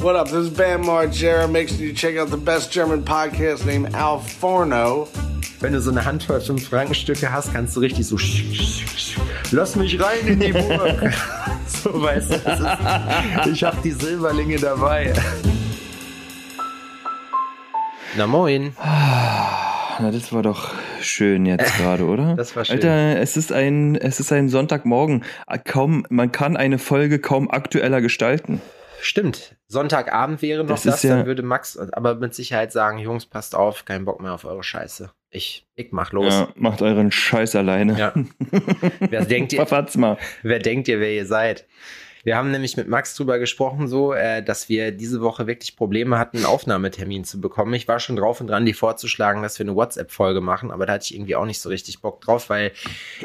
What up? This is Bam Margera. Make sure you check out the best German podcast named Al Forno. Wenn du so eine Handvoll 5-Franken-Stücke hast, kannst du richtig so. Lass mich rein in die Burg. so weißt du, das ist, ich hab die Silberlinge dabei. Na moin. Na, das war doch schön jetzt gerade, oder? Das war schön. Alter, es ist ein, es ist ein Sonntagmorgen. Kaum, man kann eine Folge kaum aktueller gestalten. Stimmt. Sonntagabend wäre noch Das das, ja- dann würde Max aber mit Sicherheit sagen, Jungs, passt auf, kein Bock mehr auf eure Scheiße. Ich, ich mach los. Ja, macht euren Scheiß alleine. Ja. Wer denkt ihr, mal. wer denkt ihr, wer ihr seid? Wir haben nämlich mit Max drüber gesprochen, so, äh, dass wir diese Woche wirklich Probleme hatten, einen Aufnahmetermin zu bekommen. Ich war schon drauf und dran, die vorzuschlagen, dass wir eine WhatsApp-Folge machen, aber da hatte ich irgendwie auch nicht so richtig Bock drauf, weil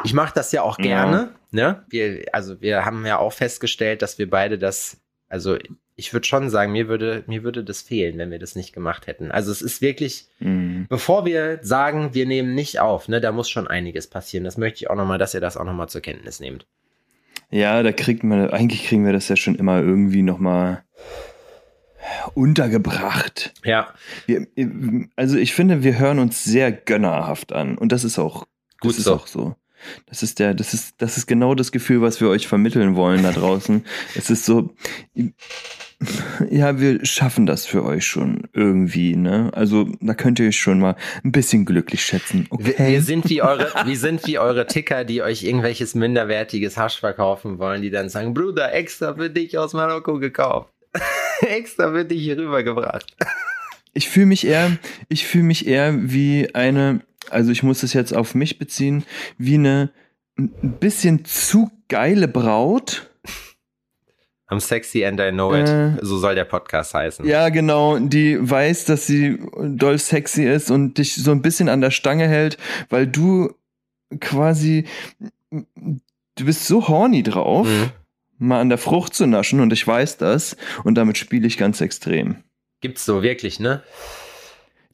ich mache das ja auch Ja. gerne. Ne? Wir, also wir haben ja auch festgestellt, dass wir beide das, also ich würde schon sagen, mir würde, mir würde das fehlen, wenn wir das nicht gemacht hätten. Also es ist wirklich, Mhm. bevor wir sagen, wir nehmen nicht auf, ne, da muss schon einiges passieren. Das möchte ich auch nochmal, dass ihr das auch nochmal zur Kenntnis nehmt. Ja, da kriegt man, eigentlich kriegen wir das ja schon immer irgendwie nochmal untergebracht. Ja, Wir, also ich finde, wir hören uns sehr gönnerhaft an. Und das ist auch Gut das ist so. auch so. Das ist der, das ist, das ist genau das Gefühl, was wir euch vermitteln wollen da draußen. es ist so, ja, wir schaffen das für euch schon irgendwie, ne? Also da könnt ihr euch schon mal ein bisschen glücklich schätzen. wir, Okay. wir sind wie eure, wir sind wie eure Ticker, die euch irgendwelches minderwertiges Hasch verkaufen wollen, die dann sagen, Bruder, extra für dich aus Marokko gekauft. extra für dich hier rübergebracht. Ich fühle mich eher, ich fühle mich eher wie eine, also ich muss es jetzt auf mich beziehen, wie eine ein bisschen zu geile Braut. I'm sexy and I know it. Äh. so soll der Podcast heißen. Ja, genau, die weiß, dass sie doll sexy ist und dich so ein bisschen an der Stange hält, weil du quasi, du bist so horny drauf, Mhm. mal an der Frucht zu naschen und ich weiß das und damit spiele ich ganz extrem. Gibt's so wirklich, ne?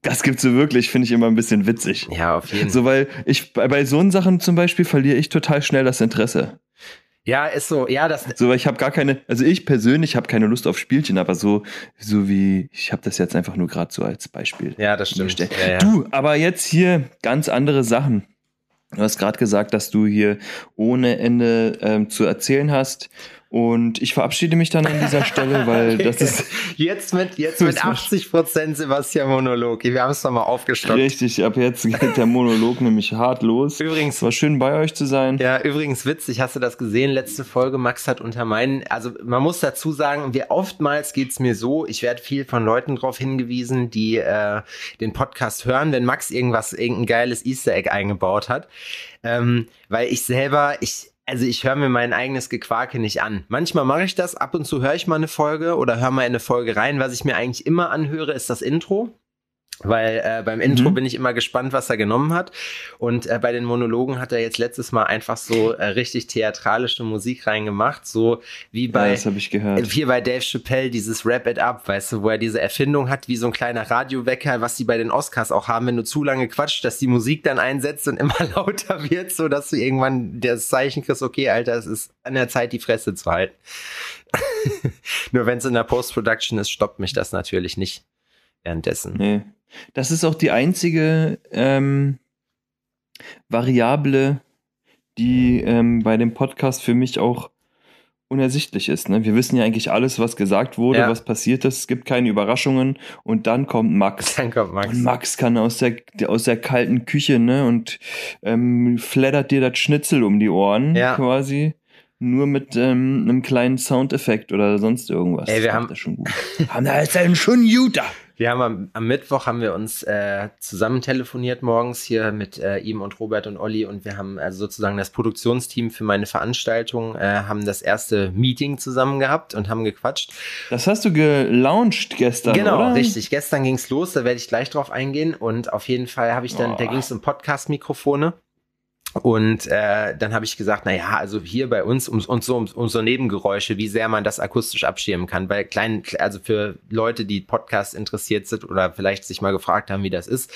Das gibt's so wirklich, finde ich immer ein bisschen witzig. Ja, auf jeden Fall. So, weil ich bei, bei so Sachen zum Beispiel verliere ich total schnell das Interesse. Ja, ist so. Ja, das, So, weil ich habe gar keine, also ich persönlich habe keine Lust auf Spielchen, aber so, so wie, ich habe das jetzt einfach nur gerade so als Beispiel. ja, das stimmt. Ja, ja. Du, aber jetzt hier ganz andere Sachen. Du hast gerade gesagt, dass du hier ohne Ende ähm, zu erzählen hast. Und ich verabschiede mich dann an dieser Stelle, weil das ist Jetzt mit, jetzt mit ist was. 80 Prozent Sebastian Monolog. Wir haben es nochmal aufgestockt. richtig. Ab jetzt geht der Monolog nämlich hart los. Übrigens, Es war schön bei euch zu sein. Ja, übrigens witzig, hast du das gesehen? Letzte Folge, Max hat unter meinen, also man muss dazu sagen, wir oftmals geht's mir so, ich werde viel von Leuten darauf hingewiesen, die äh, den Podcast hören, wenn Max irgendwas, irgendein geiles Easter Egg eingebaut hat. Ähm, weil ich selber, ich, also ich höre mir mein eigenes Gequake nicht an. Manchmal mache ich das, ab und zu höre ich mal eine Folge oder höre mal in eine Folge rein. Was ich mir eigentlich immer anhöre, ist das Intro. Weil äh, beim Intro Mhm. bin ich immer gespannt, was er genommen hat. Und äh, bei den Monologen hat er jetzt letztes Mal einfach so äh, richtig theatralische Musik reingemacht, so wie Ja, bei das habe ich gehört. hier bei Dave Chappelle dieses Wrap It Up, weißt du, wo er diese Erfindung hat, wie so ein kleiner Radiowecker, was die bei den Oscars auch haben, wenn du zu lange quatscht, dass die Musik dann einsetzt und immer lauter wird, so dass du irgendwann das Zeichen kriegst, okay, Alter, es ist an der Zeit, die Fresse zu halten. Nur wenn es in der Post-Production ist, stoppt mich das natürlich nicht währenddessen. Nee. Das ist auch die einzige ähm, Variable, die ähm, bei dem Podcast für mich auch unersichtlich ist. Ne? Wir wissen ja eigentlich alles, was gesagt wurde, Ja. was passiert ist. Es gibt keine Überraschungen und dann kommt Max. Dann kommt Max. Und Max kann aus der, aus der kalten Küche, ne, und ähm, flattert dir das Schnitzel um die Ohren Ja. quasi. Nur mit ähm, einem kleinen Soundeffekt oder sonst irgendwas. Ey, wir Das haben- er schon gut. haben da jetzt einen schon Juta. Wir haben am, am Mittwoch haben wir uns äh, zusammen telefoniert morgens hier mit äh, ihm und Robert und Olli und wir haben also sozusagen das Produktionsteam für meine Veranstaltung äh, haben das erste Meeting zusammen gehabt und haben gequatscht. Das hast du gelauncht gestern, genau, oder? richtig. Gestern ging's los, da werde ich gleich drauf eingehen und auf jeden Fall habe ich dann, Oh. da ging's um Podcast-Mikrofone. Und äh, dann habe ich gesagt, na ja, also hier bei uns um, und so um, um so Nebengeräusche, wie sehr man das akustisch abschirmen kann, weil klein, also für Leute, die Podcast interessiert sind oder vielleicht sich mal gefragt haben, wie das ist,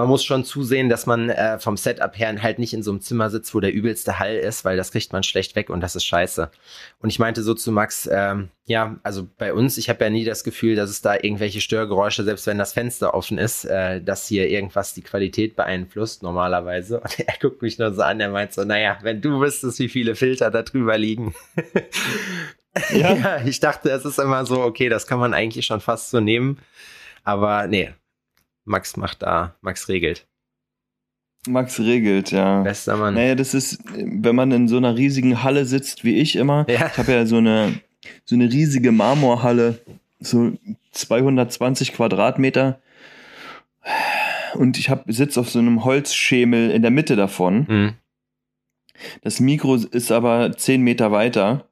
man muss schon zusehen, dass man äh, vom Setup her halt nicht in so einem Zimmer sitzt, wo der übelste Hall ist, weil das kriegt man schlecht weg und das ist scheiße. Und ich meinte so zu Max, ähm, ja, also bei uns, ich habe ja nie das Gefühl, dass es da irgendwelche Störgeräusche, selbst wenn das Fenster offen ist, äh, dass hier irgendwas die Qualität beeinflusst normalerweise. Und er guckt mich nur so an, er meint so, naja, wenn du wüsstest, wie viele Filter da drüber liegen. Ja. ja, ich dachte, es ist immer so, okay, das kann man eigentlich schon fast so nehmen. Aber nee, Max macht da, Max regelt. Max regelt, ja. Bester Mann. Naja, das ist, wenn man in so einer riesigen Halle sitzt, wie ich immer. Ja. Ich habe ja so eine, so eine riesige Marmorhalle, so 220 Quadratmeter. Und ich sitze auf so einem Holzschemel in der Mitte davon. Mhm. Das Mikro ist aber 10 Meter weiter.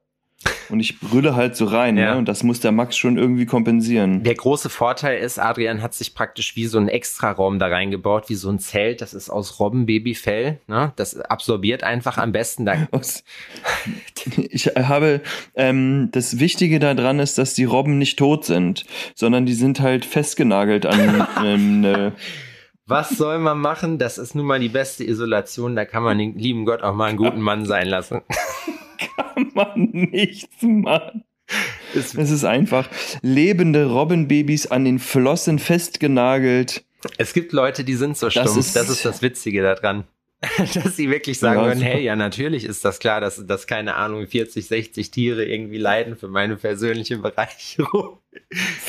Und ich brülle halt so rein, ja. ne? Und das muss der Max schon irgendwie kompensieren. Der große Vorteil ist, Adrian hat sich praktisch wie so ein Extraraum da reingebaut, wie so ein Zelt. Das ist aus Robbenbabyfell, ne? Das absorbiert einfach am besten. Da ich habe, ähm, das Wichtige daran ist, dass die Robben nicht tot sind, sondern die sind halt festgenagelt an ähm, ne was soll man machen? Das ist nun mal die beste Isolation. Da kann man den lieben Gott auch mal einen guten Mann sein lassen. Kann man nichts machen. Es ist einfach lebende Robbenbabys an den Flossen festgenagelt. Es gibt Leute, die sind so stumpf. Das ist das, ist das Witzige daran. dass sie wirklich sagen ja, würden, hey, ja, natürlich ist das klar, dass, dass keine Ahnung, 40, 60 Tiere irgendwie leiden für meine persönliche Bereicherung.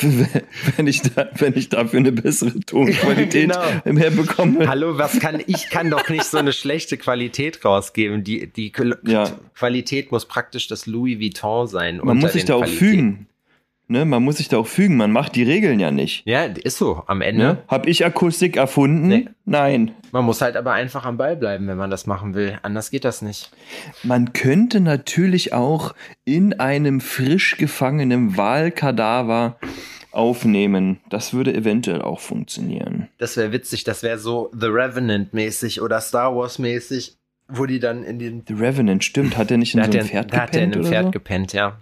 wenn ich da, wenn ich dafür eine bessere Tonqualität genau. herbekomme. Hallo, was kann, ich kann doch nicht so eine schlechte Qualität rausgeben. Die, die ja. Qualität muss praktisch das Louis Vuitton sein. Man muss sich da auch fügen. Ne, man muss sich da auch fügen, man macht die Regeln ja nicht. Ja, ist so, am Ende. Ne? Hab ich Akustik erfunden? Nee. Nein. Man muss halt aber einfach am Ball bleiben, wenn man das machen will. Anders geht das nicht. Man könnte natürlich auch in einem frisch gefangenen Wahlkadaver aufnehmen. Das würde eventuell auch funktionieren. Das wäre witzig, das wäre so The Revenant mäßig oder Star Wars mäßig, wo die dann in den The Revenant stimmt, hat er nicht in so einem Pferd gepennt? Hat er in einem Pferd so? gepennt, ja.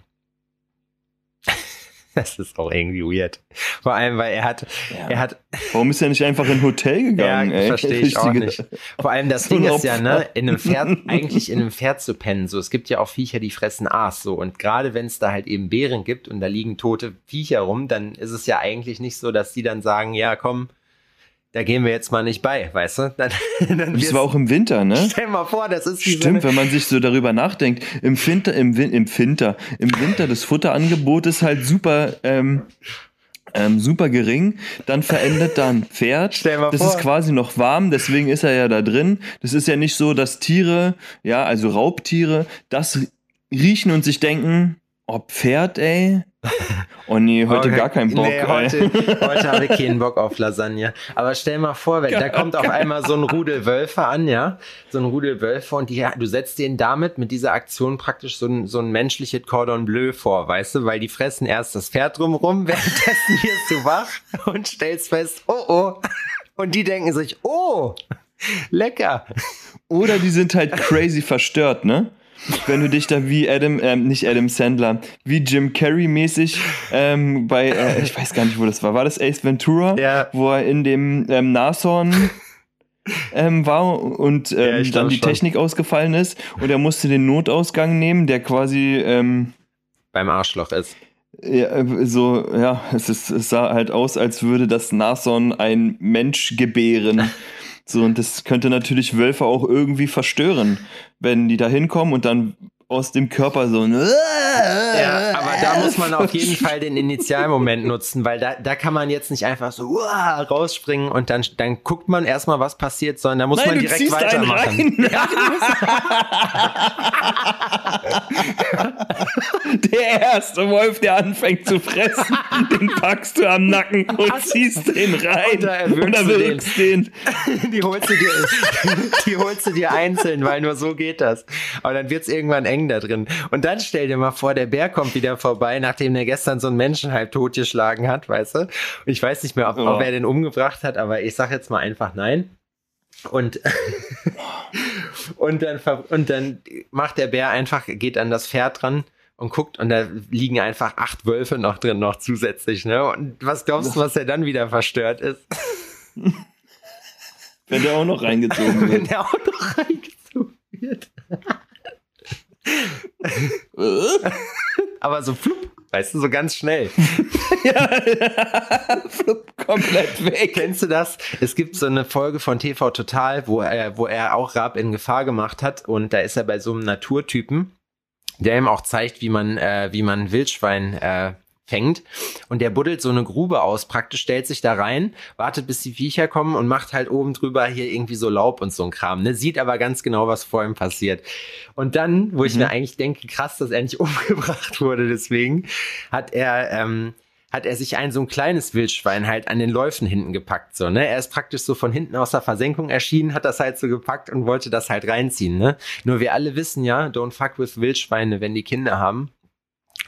Das ist auch irgendwie weird. Vor allem, weil er hat, ja. er hat. Warum ist er nicht einfach in ein Hotel gegangen? Ja, verstehe ich auch nicht. Vor allem das Ding ist ja, ne, in einem Pferd, eigentlich in einem Pferd zu pennen. So, es gibt ja auch Viecher, die fressen Aas, so. Und gerade wenn es da halt eben Bären gibt und da liegen tote Viecher rum, dann ist es ja eigentlich nicht so, dass die dann sagen, ja, komm, da gehen wir jetzt mal nicht bei, weißt du? Dann, dann das war auch im Winter, ne? Stell mal vor, das ist Stimmt, wenn man sich so darüber nachdenkt. Im Winter, im, im Winter, im Winter das Futterangebot ist halt super, ähm, ähm, super gering. Dann verendet da ein Pferd. Stell mal das vor. ist quasi noch warm, deswegen ist er ja da drin. Das ist ja nicht so, dass Tiere, ja, also Raubtiere, das riechen und sich denken, oh Pferd, ey, Oh nee, heute okay. gar keinen Bock. Nee, heute, heute habe ich keinen Bock auf Lasagne. Aber stell mal vor, wenn, da kommt auf einmal so ein Rudel Wölfe an, ja, so ein Rudel Wölfe und die, du setzt denen damit mit dieser Aktion praktisch so ein, so ein menschliches Cordon Bleu vor, weißt du, weil die fressen erst das Pferd drumrum, währenddessen wirst du wach und stellst fest, oh oh. Und die denken sich, oh, lecker. Oder die sind halt crazy verstört, ne? Wenn du dich da wie Adam, ähm, nicht Adam Sandler, wie Jim Carrey mäßig ähm, bei, äh, ich weiß gar nicht, wo das war, war das Ace Ventura, ja. wo er in dem ähm, Nashorn ähm, war und ähm, ja, dann die schon. Technik ausgefallen ist und er musste den Notausgang nehmen, der quasi ähm, beim Arschloch ist. Ja, äh, so, ja, es, ist, es sah halt aus, als würde das Nashorn ein Mensch gebären. So, und das könnte natürlich Wölfe auch irgendwie verstören, wenn die da hinkommen und dann aus dem Körper so ein Ja, aber da muss man auf jeden Fall den Initialmoment nutzen, weil da, da kann man jetzt nicht einfach so rausspringen und dann, dann guckt man erstmal, was passiert, sondern da muss Nein, man direkt weitermachen. der erste Wolf, der anfängt zu fressen, den packst du am Nacken und ziehst den rein. Und da erwürgst du den. den. Die holst du dir, die holst du dir einzeln, weil nur so geht das. Aber dann wird's irgendwann eng eng da drin. Und dann stell dir mal vor, der Bär kommt wieder vorbei, nachdem er gestern so einen Menschen halb totgeschlagen hat, weißt du? Und ich weiß nicht mehr, ob, oh. ob er den umgebracht hat, aber ich sag jetzt mal einfach nein. Und, und, dann, und dann macht der Bär einfach, geht an das Pferd dran und guckt und da liegen einfach acht Wölfe noch drin, noch zusätzlich, ne? Und was glaubst du, was er dann wieder verstört ist? Wenn der auch noch reingezogen wird. Wenn der auch noch reingezogen wird. Aber so flupp, weißt du, so ganz schnell. ja, flupp, komplett weg. Kennst du das? Es gibt so eine Folge von TV Total, wo er, wo er auch Raab in Gefahr gemacht hat und da ist er bei so einem Naturtypen, der ihm auch zeigt, wie man, äh, wie man Wildschwein äh, fängt und der buddelt so eine Grube aus, praktisch stellt sich da rein, wartet bis die Viecher kommen und macht halt oben drüber hier irgendwie so Laub und so ein Kram, ne? Sieht aber ganz genau, was vor ihm passiert. Und dann, wo ich mhm. mir eigentlich denke, krass, dass er nicht umgebracht wurde, deswegen hat er, ähm, hat er sich ein so ein kleines Wildschwein halt an den Läufen hinten gepackt, so, ne? Er ist praktisch so von hinten aus der Versenkung erschienen, hat das halt so gepackt und wollte das halt reinziehen, ne? Nur wir alle wissen ja, don't fuck with Wildschweine, wenn die Kinder haben.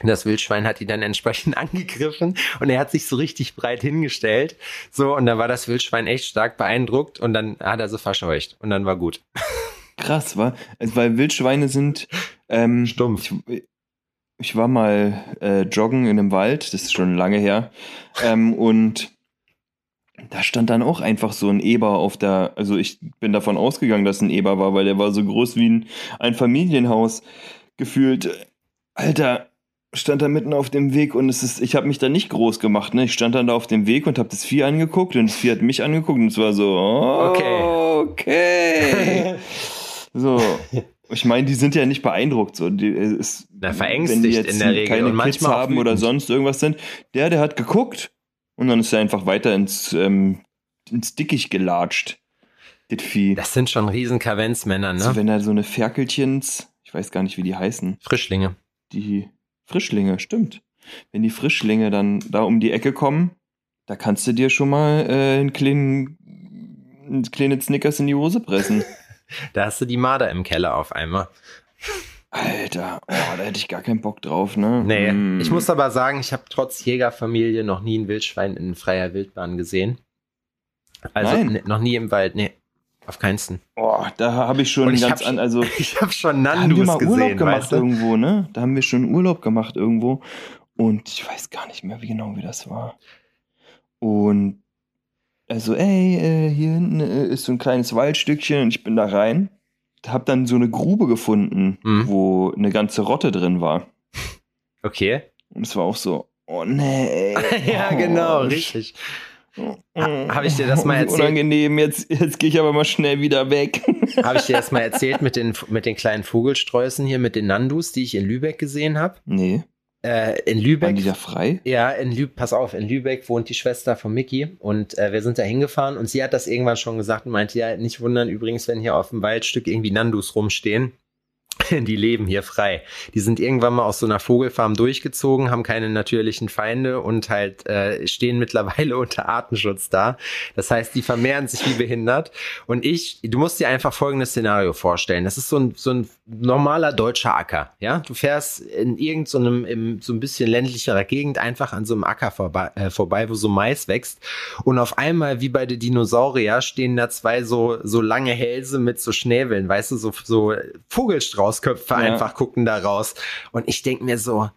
Das Wildschwein hat ihn dann entsprechend angegriffen und er hat sich so richtig breit hingestellt. So, und dann war das Wildschwein echt stark beeindruckt und dann hat er so verscheucht und dann war gut. Krass, war, also, weil Wildschweine sind ähm, stumpf. Ich, ich war mal äh, joggen in einem Wald, das ist schon lange her, ähm, und da stand dann auch einfach so ein Eber auf der, also ich bin davon ausgegangen, dass ein Eber war, weil der war so groß wie ein, ein Familienhaus gefühlt. Alter, stand da mitten auf dem Weg und es ist, ich habe mich da nicht groß gemacht, ne? Ich stand dann da auf dem Weg und habe das Vieh angeguckt und das Vieh hat mich angeguckt und es war so, oh, okay. okay. so. Ich meine, die sind ja nicht beeindruckt, so. Die, ist, Na, verängstigt wenn die jetzt in der Regel keine und Kids haben oder sonst irgendwas sind. Der, der hat geguckt und dann ist er einfach weiter ins, ähm, ins Dickicht gelatscht. Das Vieh. Das sind schon riesen Kavenzmänner, ne? Also wenn da so eine Ferkelchens, ich weiß gar nicht, wie die heißen. Frischlinge. Die, Frischlinge, stimmt. Wenn die Frischlinge dann da um die Ecke kommen, da kannst du dir schon mal äh, einen kleinen, einen kleinen Snickers in die Hose pressen. da hast du die Marder im Keller auf einmal. Alter, oh, da hätte ich gar keinen Bock drauf, ne? Nee, hm. ich muss aber sagen, ich habe trotz Jägerfamilie noch nie ein Wildschwein in freier Wildbahn gesehen. Also Nein. noch nie im Wald, nee. Auf keinsten. Oh, da habe ich schon ich ganz an, also ich habe schon Nandus da haben wir mal gesehen, Urlaub gemacht weißt du? irgendwo, ne? Da haben wir schon Urlaub gemacht irgendwo und ich weiß gar nicht mehr, wie genau wie das war. Und also, ey, äh, hier hinten äh, ist so ein kleines Waldstückchen und ich bin da rein. Hab dann so eine Grube gefunden, mhm. wo eine ganze Rotte drin war. Okay. Und es war auch so, oh nee. ja, genau, oh, richtig. Habe ich dir das mal erzählt? Unangenehm, jetzt, jetzt gehe ich aber mal schnell wieder weg. habe ich dir das mal erzählt mit den, mit den kleinen Vogelsträußen hier, mit den Nandus, die ich in Lübeck gesehen habe? Nee. Äh, in Lübeck. Waren die da frei? Ja, in Lübeck, pass auf, in Lübeck wohnt die Schwester von Mickey und äh, wir sind da hingefahren und sie hat das irgendwann schon gesagt und meinte, ja, nicht wundern übrigens, wenn hier auf dem Waldstück irgendwie Nandus rumstehen. die leben hier frei. Die sind irgendwann mal aus so einer Vogelfarm durchgezogen, haben keine natürlichen Feinde und halt äh, stehen mittlerweile unter Artenschutz da. Das heißt, die vermehren sich wie behindert. Und ich, du musst dir einfach folgendes Szenario vorstellen. Das ist so ein, so ein normaler deutscher Acker. Ja, du fährst in irgendeinem, so, so ein bisschen ländlicherer Gegend einfach an so einem Acker vorbei, äh, vorbei, wo so Mais wächst. Und auf einmal, wie bei den Dinosaurier, stehen da zwei so, so lange Hälse mit so Schnäbeln, weißt du, so, so Vogelstraußköpfe ja. einfach gucken da raus. Und ich denke mir so,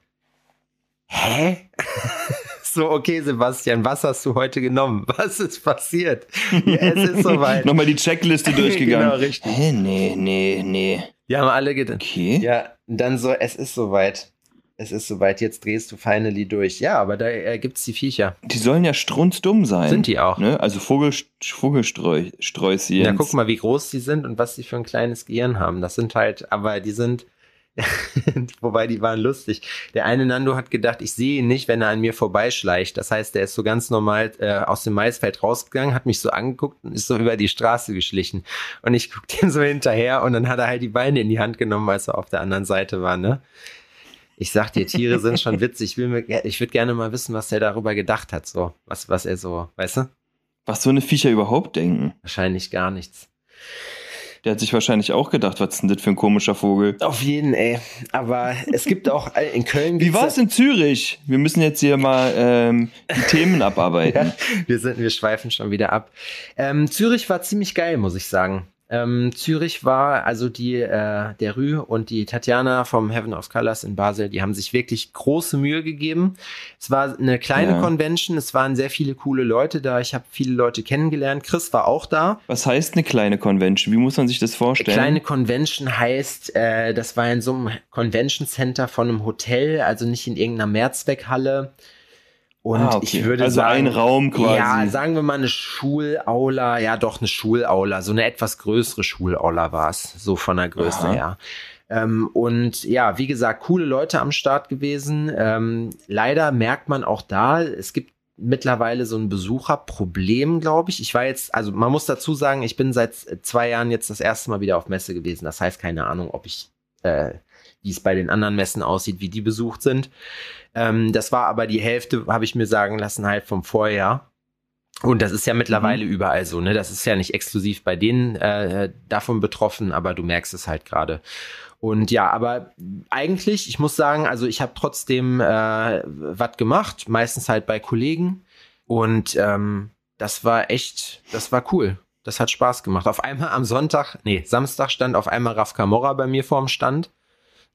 hä? so, okay, Sebastian, was hast du heute genommen? Was ist passiert? Ja, es ist soweit. Nochmal die Checkliste durchgegangen. genau, richtig. Hä, nee, nee, nee. Die haben alle gedacht. Okay. Ja, dann so, es ist soweit. Es ist soweit, jetzt drehst du finally durch. Ja, aber da äh, gibt es die Viecher. Die sollen ja strunzdumm sein. Sind die auch. Ne? Also Vogel, Vogelsträußchen. Ja, guck mal, wie groß die sind und was die für ein kleines Gehirn haben. Das sind halt, aber die sind, Wobei, die waren lustig. Der eine Nando hat gedacht, ich sehe ihn nicht, wenn er an mir vorbeischleicht. Das heißt, der ist so ganz normal äh, aus dem Maisfeld rausgegangen, hat mich so angeguckt und ist so über die Straße geschlichen. Und ich guck dem so hinterher und dann hat er halt die Beine in die Hand genommen, als er auf der anderen Seite war, ne? Ich sag dir, Tiere sind schon witzig. Ich, will mir, ich würde gerne mal wissen, was er darüber gedacht hat, so. Was, was er so, weißt du? Was so eine Viecher überhaupt denken? Wahrscheinlich gar nichts. Der hat sich wahrscheinlich auch gedacht, was ist denn das für ein komischer Vogel? Auf jeden, ey. Aber es gibt auch in Köln. Wie war es in Zürich? Wir müssen jetzt hier mal ähm, die Themen abarbeiten. ja, wir, sind, wir schweifen schon wieder ab. Ähm, Zürich war ziemlich geil, muss ich sagen. Ähm, Zürich war, also die, äh, der Rü und die Tatjana vom Heaven of Colors in Basel, die haben sich wirklich große Mühe gegeben. Es war eine kleine ja. Convention, es waren sehr viele coole Leute da, ich habe viele Leute kennengelernt. Chris war auch da. Was heißt eine kleine Convention? Wie muss man sich das vorstellen? Eine kleine Convention heißt, äh, das war in so einem Convention Center von einem Hotel, also nicht in irgendeiner Mehrzweckhalle. Und ah, okay. ich würde also sagen, ein Raum quasi. Ja, sagen wir mal eine Schulaula, ja doch eine Schulaula, so eine etwas größere Schulaula war es, so von der Größe Aha. her. Ähm, und ja, wie gesagt, coole Leute am Start gewesen. Ähm, leider merkt man auch da, es gibt mittlerweile so ein Besucherproblem, glaube ich. Ich war jetzt, also man muss dazu sagen, ich bin seit zwei Jahren jetzt das erste Mal wieder auf Messe gewesen. Das heißt, keine Ahnung, ob ich, äh, wie es bei den anderen Messen aussieht, wie die besucht sind. Ähm, das war aber die Hälfte, habe ich mir sagen lassen, halt vom Vorjahr. Und das ist ja mittlerweile mhm. überall so, ne? Das ist ja nicht exklusiv bei denen äh, davon betroffen, aber du merkst es halt gerade. Und ja, aber eigentlich, ich muss sagen, also ich habe trotzdem äh, was gemacht, meistens halt bei Kollegen. Und ähm, das war echt, das war cool. Das hat Spaß gemacht. Auf einmal am Sonntag, nee, Samstag stand auf einmal Raf Kamora bei mir vorm Stand.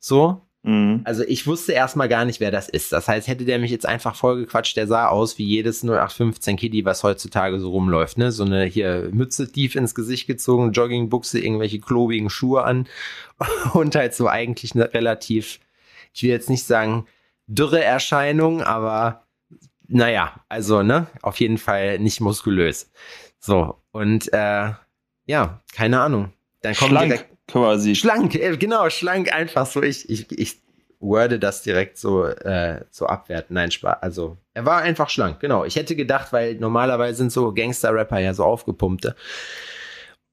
So, Mhm. Also ich wusste erstmal gar nicht, wer das ist. Das heißt, hätte der mich jetzt einfach vollgequatscht, der sah aus wie jedes 0815 Kitty, was heutzutage so rumläuft, ne? So eine hier Mütze tief ins Gesicht gezogen, Joggingbuchse, irgendwelche klobigen Schuhe an und halt so eigentlich eine relativ, ich will jetzt nicht sagen dürre Erscheinung, aber naja, also ne, auf jeden Fall nicht muskulös. So, und äh, ja, keine Ahnung. Dann kommt Schlank. direkt quasi. Schlank, äh, genau, schlank einfach so. Ich, ich, ich worde das direkt so, äh, so abwerten. Nein, Spaß. Also, er war einfach schlank, genau. Ich hätte gedacht, weil normalerweise sind so Gangster-Rapper ja so aufgepumpte.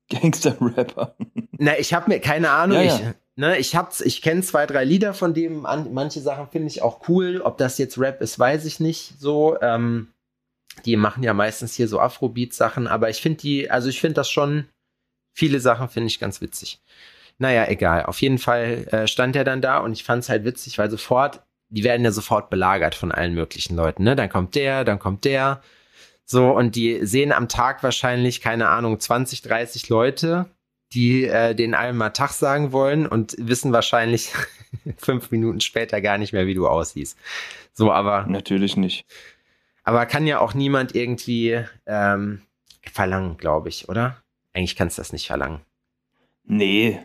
Gangster-Rapper. Na, ich habe mir keine Ahnung. Ja, ja. Ich, ne, ich hab's, ich kenne zwei, drei Lieder von dem. An, manche Sachen finde ich auch cool. Ob das jetzt Rap ist, weiß ich nicht. So, ähm, die machen ja meistens hier so Afrobeat-Sachen, aber ich finde die, also ich finde das schon Viele Sachen finde ich ganz witzig. Naja, egal. Auf jeden Fall äh, stand er dann da und ich fand es halt witzig, weil sofort, die werden ja sofort belagert von allen möglichen Leuten. Ne? Dann kommt der, dann kommt der. So, und die sehen am Tag wahrscheinlich, keine Ahnung, 20, 30 Leute, die äh, den allen mal Tag sagen wollen und wissen wahrscheinlich fünf Minuten später gar nicht mehr, wie du aussiehst. So, aber. Natürlich nicht. Aber kann ja auch niemand irgendwie ähm, verlangen, glaube ich, oder? Eigentlich kannst du das nicht verlangen. Nee,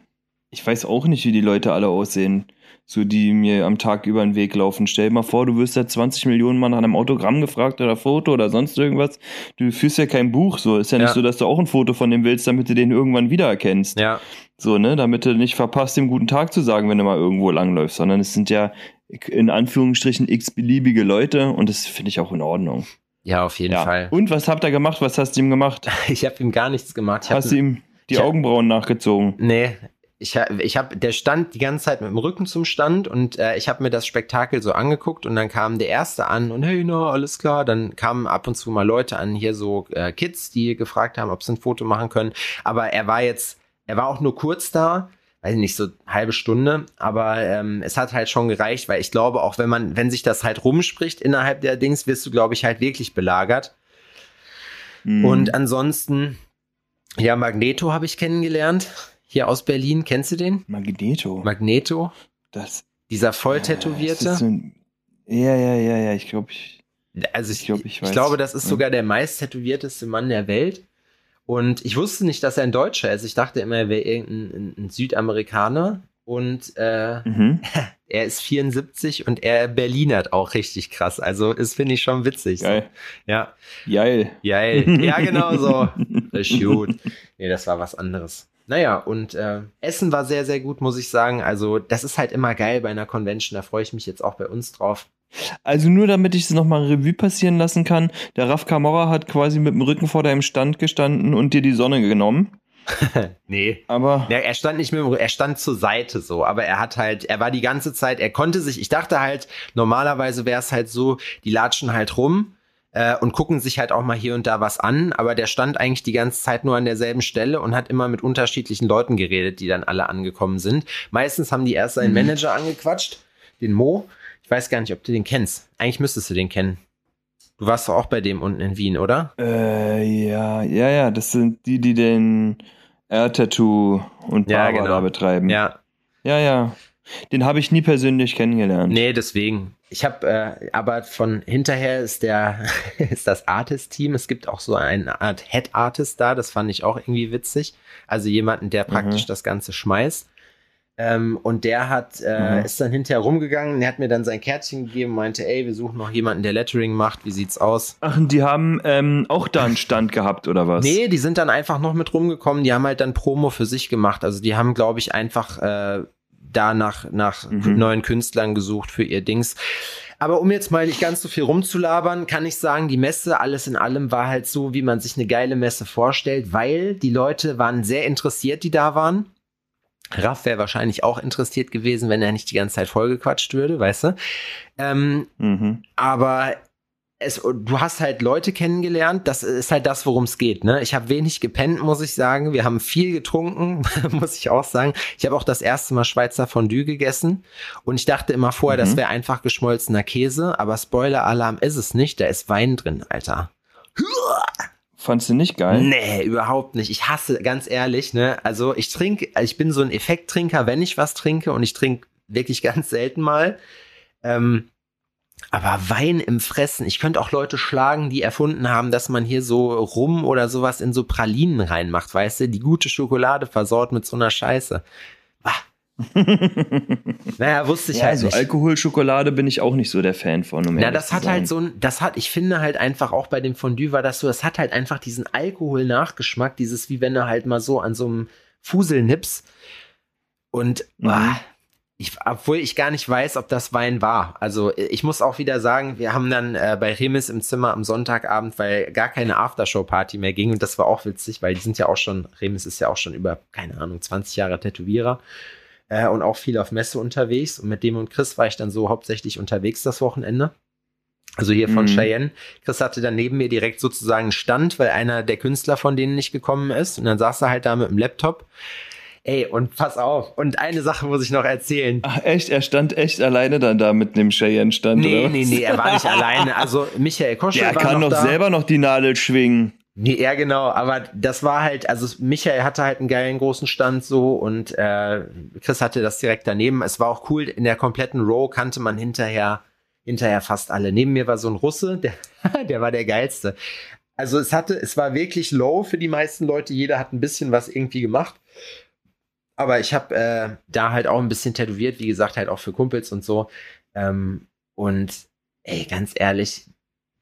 ich weiß auch nicht, wie die Leute alle aussehen, so die mir am Tag über den Weg laufen. Stell dir mal vor, du wirst ja 20 Millionen Mal nach einem Autogramm gefragt oder Foto oder sonst irgendwas. Du führst ja kein Buch, so. Ist ja nicht ja. so, dass du auch ein Foto von dem willst, damit du den irgendwann wiedererkennst. Ja. So, ne, damit du nicht verpasst, dem guten Tag zu sagen, wenn du mal irgendwo langläufst, sondern es sind ja in Anführungsstrichen x-beliebige Leute und das finde ich auch in Ordnung. Ja, auf jeden ja. Fall. Und was habt ihr gemacht? Was hast du ihm gemacht? Ich habe ihm gar nichts gemacht. Ich hast du ihm die Augenbrauen nachgezogen? Nee, ich habe, ich hab, der stand die ganze Zeit mit dem Rücken zum Stand und äh, ich habe mir das Spektakel so angeguckt und dann kam der erste an und hey, na, alles klar. Dann kamen ab und zu mal Leute an, hier so äh, Kids, die gefragt haben, ob sie ein Foto machen können. Aber er war jetzt, er war auch nur kurz da weiß nicht, so halbe Stunde, aber ähm, es hat halt schon gereicht, weil ich glaube, auch wenn man, wenn sich das halt rumspricht innerhalb der Dings, wirst du, glaube ich, halt wirklich belagert. Mhm. Und ansonsten, ja, Magneto habe ich kennengelernt, hier aus Berlin. Kennst du den? Magneto. Magneto. Das. Dieser volltätowierte. Ja, so ja, ja, ja, ja, ich glaube, ich. Also ich, ich, glaub, ich, ich glaube, das ist sogar der meist tätowierteste Mann der Welt. Und ich wusste nicht, dass er ein Deutscher ist. Ich dachte immer, er wäre irgendein ein Südamerikaner. Und äh, mhm. er ist 74 und er Berlinert auch richtig krass. Also das finde ich schon witzig. Geil. So. Ja. Geil. Geil. Ja, genau so. Gut. Nee, das war was anderes. Naja, und äh, Essen war sehr, sehr gut, muss ich sagen. Also, das ist halt immer geil bei einer Convention. Da freue ich mich jetzt auch bei uns drauf. Also nur damit ich es nochmal Revue passieren lassen kann, der Raf Kamora hat quasi mit dem Rücken vor deinem Stand gestanden und dir die Sonne genommen. nee. Aber. Ja, er stand nicht mit dem, er stand zur Seite so, aber er hat halt, er war die ganze Zeit, er konnte sich, ich dachte halt, normalerweise wäre es halt so, die latschen halt rum äh, und gucken sich halt auch mal hier und da was an, aber der stand eigentlich die ganze Zeit nur an derselben Stelle und hat immer mit unterschiedlichen Leuten geredet, die dann alle angekommen sind. Meistens haben die erst seinen mhm. Manager angequatscht, den Mo, weiß gar nicht, ob du den kennst. Eigentlich müsstest du den kennen. Du warst doch auch bei dem unten in Wien, oder? Äh, ja, ja, ja. Das sind die, die den Air-Tattoo und Ja, Barber genau. da betreiben. Ja, ja. ja. Den habe ich nie persönlich kennengelernt. nee, deswegen. Ich habe, äh, aber von hinterher ist der, ist das Artist-Team. Es gibt auch so eine Art Head-Artist da, das fand ich auch irgendwie witzig. Also jemanden, der praktisch das Ganze schmeißt. Ähm, und der hat, äh, Mhm. ist dann hinterher rumgegangen, der hat mir dann sein Kärtchen gegeben, meinte, ey, wir suchen noch jemanden, der Lettering macht, wie sieht's aus? Ach, und die haben ähm, auch da einen Stand gehabt, oder was? Nee, die sind dann einfach noch mit rumgekommen, die haben halt dann Promo für sich gemacht. Also die haben, glaube ich, einfach äh, da nach, nach Mhm. neuen Künstlern gesucht für ihr Dings. Aber um jetzt mal nicht ganz so viel rumzulabern, kann ich sagen, die Messe, alles in allem, war halt so, wie man sich eine geile Messe vorstellt, weil die Leute waren sehr interessiert, die da waren. Raff wäre wahrscheinlich auch interessiert gewesen, wenn er nicht die ganze Zeit vollgequatscht würde, weißt du? Ähm, Mhm. aber es, du hast halt Leute kennengelernt, das ist halt das, worum es geht. Ne? Ich habe wenig gepennt, muss ich sagen. Wir haben viel getrunken, muss ich auch sagen. Ich habe auch das erste Mal Schweizer Fondue gegessen und ich dachte immer vorher, das Mhm. wäre einfach geschmolzener Käse, aber Spoiler-Alarm ist es nicht, da ist Wein drin, Alter. Fandst du nicht geil? Nee, überhaupt nicht. Ich hasse, ganz ehrlich, ne? Also ich trinke, ich bin so ein Effekttrinker, wenn ich was trinke und ich trinke wirklich ganz selten mal. Ähm, aber Wein im Fressen, ich könnte auch Leute schlagen, die erfunden haben, dass man hier so Rum oder sowas in so Pralinen reinmacht, weißt du, die gute Schokolade versaut mit so einer Scheiße. Naja, wusste ich Ja, halt also nicht. Alkoholschokolade bin ich auch nicht so der Fan von. Um Na, das hat halt so ein, das hat, ich finde halt einfach auch bei dem Fondue war das so, das hat halt einfach diesen Alkohol-Nachgeschmack, dieses wie wenn du halt mal so an so einem Fusel nippst. Und Mhm. ah, ich, obwohl ich gar nicht weiß, ob das Wein war. Also ich muss auch wieder sagen, wir haben dann äh, bei Remis im Zimmer am Sonntagabend, weil gar keine Aftershow-Party mehr ging und das war auch witzig, weil die sind ja auch schon, Remis ist ja auch schon über, keine Ahnung, 20 Jahre Tätowierer äh, und auch viel auf Messe unterwegs. Und mit dem und Chris war ich dann so hauptsächlich unterwegs das Wochenende. Also hier von Mhm. Cheyenne. Chris hatte dann neben mir direkt sozusagen einen Stand, weil einer der Künstler von denen nicht gekommen ist. Und dann saß er halt da mit dem Laptop. Ey, und pass auf. Und eine Sache muss ich noch erzählen. Ach, echt? Er stand echt alleine dann da mit dem Cheyenne-Stand, Nee, oder? nee, nee, er war nicht alleine. Also Michael Koschel Der war kann noch doch da. selber noch die Nadel schwingen. Nee, ja, genau, aber das war halt, also Michael hatte halt einen geilen großen Stand so und äh, Chris hatte das direkt daneben. Es war auch cool, in der kompletten Row kannte man hinterher, hinterher fast alle. Neben mir war so ein Russe, der, der war der geilste. Also es hatte, es war wirklich low für die meisten Leute, jeder hat ein bisschen was irgendwie gemacht. Aber ich habe äh, da halt auch ein bisschen tätowiert, wie gesagt, halt auch für Kumpels und so. Ähm, und ey, ganz ehrlich,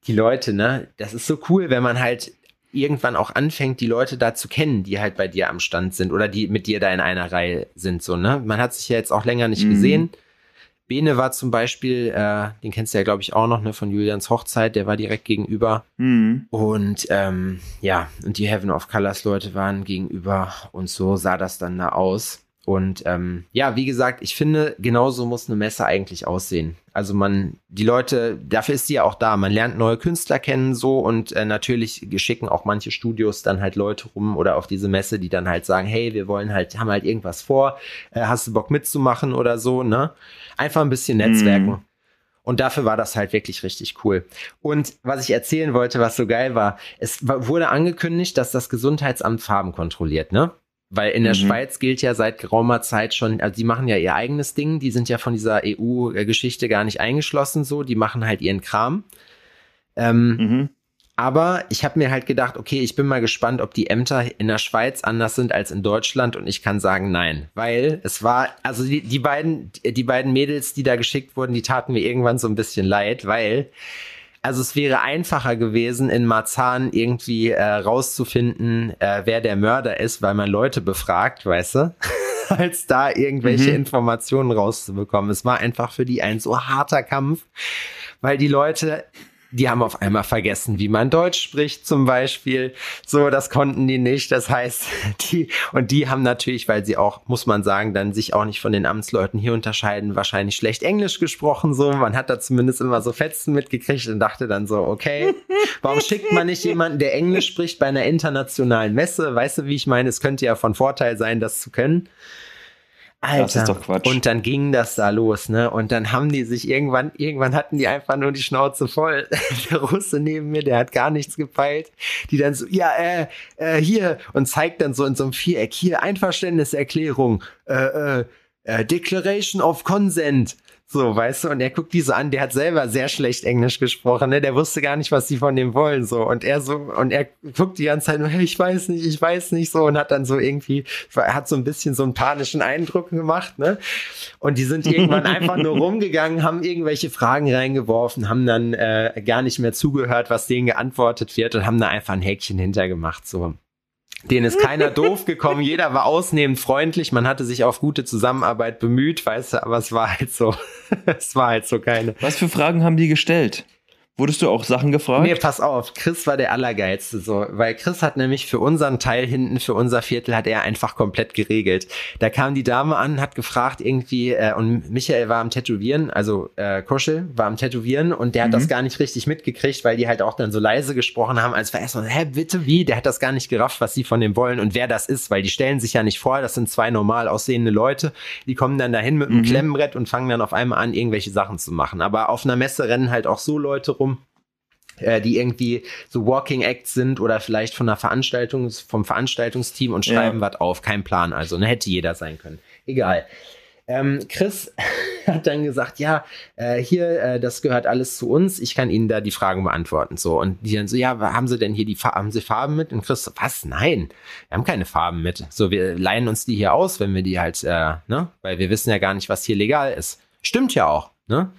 die Leute, ne, das ist so cool, wenn man halt irgendwann auch anfängt, die Leute da zu kennen, die halt bei dir am Stand sind oder die mit dir da in einer Reihe sind, so, ne? Man hat sich ja jetzt auch länger nicht Mhm. gesehen. Bene war zum Beispiel, äh, den kennst du ja, glaube ich, auch noch, ne, von Julians Hochzeit, der war direkt gegenüber. Hm. Und ähm, ja, und die Heaven of Colors Leute waren gegenüber und so sah das dann da aus. Und ähm, ja, wie gesagt, ich finde, genauso muss eine Messe eigentlich aussehen. Also man, die Leute, dafür ist sie ja auch da. Man lernt neue Künstler kennen so und äh, natürlich schicken auch manche Studios dann halt Leute rum oder auf diese Messe, die dann halt sagen, hey, wir wollen halt, haben halt irgendwas vor, äh, hast du Bock mitzumachen oder so, ne? Einfach ein bisschen Netzwerken. Mhm. Und dafür war das halt wirklich richtig cool. Und was ich erzählen wollte, was so geil war, es wurde angekündigt, dass das Gesundheitsamt Farben kontrolliert, ne? Weil in der Mhm. Schweiz gilt ja seit geraumer Zeit schon, also die machen ja ihr eigenes Ding, die sind ja von dieser EU-Geschichte gar nicht eingeschlossen so, die machen halt ihren Kram. Ähm, Mhm. aber ich habe mir halt gedacht, okay, ich bin mal gespannt, ob die Ämter in der Schweiz anders sind als in Deutschland und ich kann sagen nein, weil es war, also die, die beiden, die beiden Mädels, die da geschickt wurden, die taten mir irgendwann so ein bisschen leid, weil also es wäre einfacher gewesen, in Marzahn irgendwie äh, rauszufinden, äh, wer der Mörder ist, weil man Leute befragt, weißt du, als da irgendwelche Mhm. Informationen rauszubekommen. Es war einfach für die ein so harter Kampf, weil die Leute die haben auf einmal vergessen, wie man Deutsch spricht zum Beispiel. So, das konnten die nicht. Das heißt, die, und die haben natürlich, weil sie auch, muss man sagen, dann sich auch nicht von den Amtsleuten hier unterscheiden, wahrscheinlich schlecht Englisch gesprochen. So, man hat da zumindest immer so Fetzen mitgekriegt und dachte dann so, okay, warum schickt man nicht jemanden, der Englisch spricht bei einer internationalen Messe? Weißt du, wie ich meine? Es könnte ja von Vorteil sein, das zu können. Alter. Das ist doch Quatsch. Und dann ging das da los, ne? Und dann haben die sich irgendwann, irgendwann hatten die einfach nur die Schnauze voll. Der Russe neben mir, der hat gar nichts gepeilt. Die dann so, ja, äh, äh, hier und zeigt dann so in so einem Viereck hier Einverständniserklärung, äh, äh, äh Declaration of Consent. So, weißt du, und er guckt die so an, der hat selber sehr schlecht Englisch gesprochen, ne? Der wusste gar nicht, was sie von dem wollen, so. Und er so, und er guckt die ganze Zeit nur, hey, ich weiß nicht, ich weiß nicht, so, und hat dann so irgendwie, er hat so ein bisschen so einen panischen Eindruck gemacht, ne? Und die sind irgendwann einfach nur rumgegangen, haben irgendwelche Fragen reingeworfen, haben dann äh, gar nicht mehr zugehört, was denen geantwortet wird und haben da einfach ein Häkchen hintergemacht, so. Den ist keiner doof gekommen, jeder war ausnehmend freundlich, man hatte sich auf gute Zusammenarbeit bemüht, weißt du, aber es war halt so, es war halt so keine. Was für Fragen haben die gestellt? Wurdest du auch Sachen gefragt? Nee, pass auf, Chris war der Allergeilste so, weil Chris hat nämlich für unseren Teil hinten, für unser Viertel, hat er einfach komplett geregelt. Da kam die Dame an, hat gefragt irgendwie, äh, und Michael war am Tätowieren, also äh, Kuschel war am Tätowieren und der hat mhm. das gar nicht richtig mitgekriegt, weil die halt auch dann so leise gesprochen haben, als war erstmal, hä, bitte, wie? Der hat das gar nicht gerafft, was sie von dem wollen und wer das ist, weil die stellen sich ja nicht vor, das sind zwei normal aussehende Leute, die kommen dann dahin mit einem mhm. Klemmbrett und fangen dann auf einmal an, irgendwelche Sachen zu machen. Aber auf einer Messe rennen halt auch so Leute rum, äh, die irgendwie so Walking Acts sind oder vielleicht von der Veranstaltung, vom Veranstaltungsteam und schreiben ja. was auf. Kein Plan. Also, ne, hätte jeder sein können. Egal. Ähm, Chris hat dann gesagt, ja, äh, hier, äh, das gehört alles zu uns, ich kann Ihnen da die Fragen beantworten. So, und die dann so, ja, haben Sie denn hier die Farben, haben Sie Farben mit? Und Chris, was? Nein, wir haben keine Farben mit. So, wir leihen uns die hier aus, wenn wir die halt, äh, ne, weil wir wissen ja gar nicht, was hier legal ist. Stimmt ja auch, ne?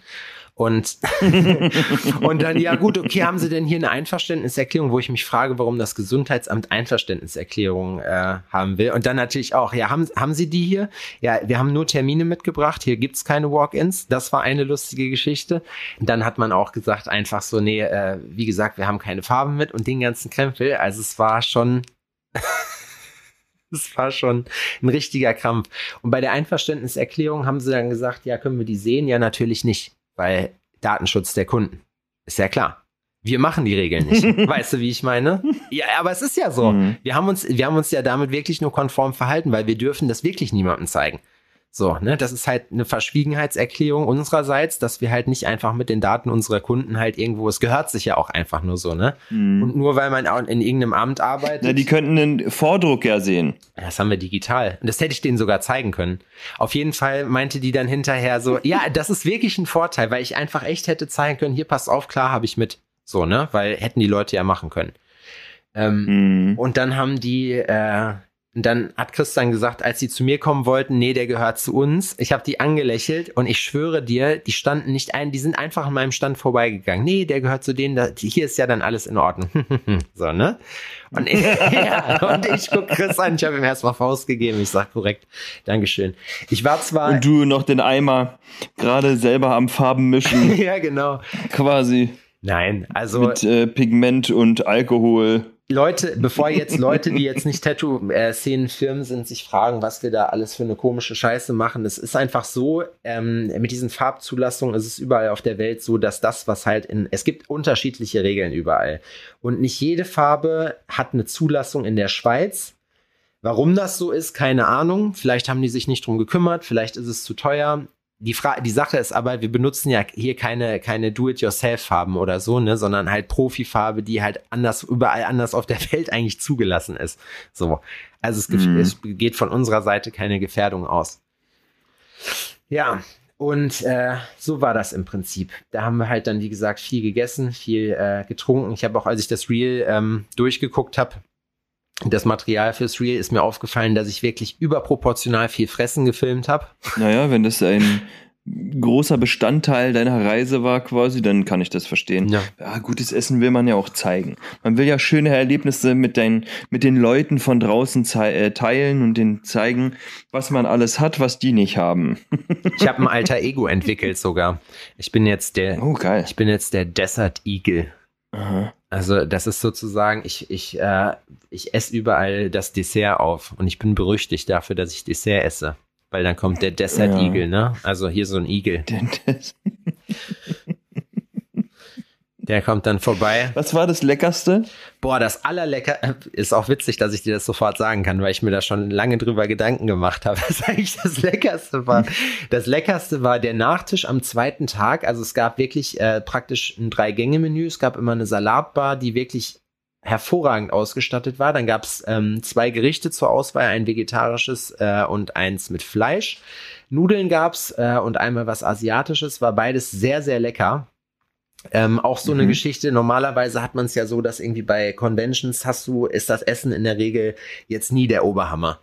Und, und dann, ja gut, okay, haben Sie denn hier eine Einverständniserklärung, wo ich mich frage, warum das Gesundheitsamt Einverständniserklärung äh, haben will. Und dann natürlich auch, ja, haben, haben Sie die hier? Ja, wir haben nur Termine mitgebracht, hier gibt's keine Walk-ins. Das war eine lustige Geschichte. Und dann hat man auch gesagt, einfach so, nee, äh, wie gesagt, wir haben keine Farben mit und den ganzen Krempel. Also es war schon... Das war schon ein richtiger Krampf. Und bei der Einverständniserklärung haben sie dann gesagt, ja, können wir die sehen? Ja, natürlich nicht weil Datenschutz der Kunden. Ist ja klar. Wir machen die Regeln nicht. weißt du, wie ich meine? Ja, aber es ist ja so. Mhm. Wir haben uns, wir haben uns ja damit wirklich nur konform verhalten, weil wir dürfen das wirklich niemandem zeigen. So, ne, das ist halt eine Verschwiegenheitserklärung unsererseits, dass wir halt nicht einfach mit den Daten unserer Kunden halt irgendwo, es gehört sich ja auch einfach nur so, ne? Mhm. Und nur weil man in irgendeinem Amt arbeitet. Na, die könnten den Vordruck ja sehen. Das haben wir digital. Und das hätte ich denen sogar zeigen können. Auf jeden Fall meinte die dann hinterher so, ja, das ist wirklich ein Vorteil, weil ich einfach echt hätte zeigen können, hier passt auf, klar habe ich mit. So, ne? Weil hätten die Leute ja machen können. Ähm, mhm. Und dann haben die, äh, und dann hat Christian gesagt, als sie zu mir kommen wollten, nee, der gehört zu uns. Ich habe die angelächelt und ich schwöre dir, die standen nicht ein, die sind einfach an meinem Stand vorbeigegangen. Nee, der gehört zu denen, da, hier ist ja dann alles in Ordnung. so, ne? Und ich, ja, und ich guck Chris an, ich habe ihm erstmal Faust gegeben. Ich sag korrekt, Dankeschön. Ich war zwar. Und du noch den Eimer gerade selber am Farben mischen. ja, genau. Quasi. Nein, also. Mit äh, Pigment und Alkohol. Leute, bevor jetzt Leute, die jetzt nicht Tattoo-Szenen-Firmen sind, sich fragen, was wir da alles für eine komische Scheiße machen. Es ist einfach so, ähm, mit diesen Farbzulassungen ist es überall auf der Welt so, dass das, was halt in, es gibt unterschiedliche Regeln überall. Und nicht jede Farbe hat eine Zulassung in der Schweiz. Warum das so ist, keine Ahnung. Vielleicht haben die sich nicht drum gekümmert, vielleicht ist es zu teuer die, Fra die Sache ist aber, wir benutzen ja hier keine, keine Do-it-yourself-Farben oder so, ne, sondern halt Profifarbe, die halt anders, überall anders auf der Welt eigentlich zugelassen ist. So. Also es, mm. es geht von unserer Seite keine Gefährdung aus. Ja, und äh, so war das im Prinzip. Da haben wir halt dann, wie gesagt, viel gegessen, viel äh, getrunken. Ich habe auch, als ich das Reel ähm, durchgeguckt habe, das Material fürs Reel ist mir aufgefallen, dass ich wirklich überproportional viel Fressen gefilmt habe. Naja, wenn das ein großer Bestandteil deiner Reise war quasi, dann kann ich das verstehen. Ja. ja. gutes Essen will man ja auch zeigen. Man will ja schöne Erlebnisse mit, dein, mit den Leuten von draußen äh, teilen und denen zeigen, was man alles hat, was die nicht haben. ich habe ein alter Ego entwickelt sogar. Ich bin jetzt der, oh, geil. ich bin jetzt der Desert Eagle. Aha. Also das ist sozusagen, ich, ich, äh, ich esse überall das Dessert auf und ich bin berüchtigt dafür, dass ich Dessert esse. Weil dann kommt der Desert ja. Ne? Also hier so ein Igel. Der kommt dann vorbei. Was war das Leckerste? Boah, das allerlecker ist auch witzig, dass ich dir das sofort sagen kann, weil ich mir da schon lange drüber Gedanken gemacht habe, was eigentlich das Leckerste war. Das Leckerste war der Nachtisch am zweiten Tag. Also es gab wirklich äh, praktisch ein Drei-Gänge-Menü. Es gab immer eine Salatbar, die wirklich hervorragend ausgestattet war. Dann gab es ähm, zwei Gerichte zur Auswahl, ein vegetarisches äh, und eins mit Fleisch. Nudeln gab's äh, und einmal was Asiatisches. War beides sehr, sehr lecker. Ähm, auch so mhm. eine Geschichte. Normalerweise hat man es ja so, dass irgendwie bei Conventions hast du, ist das Essen in der Regel jetzt nie der Oberhammer.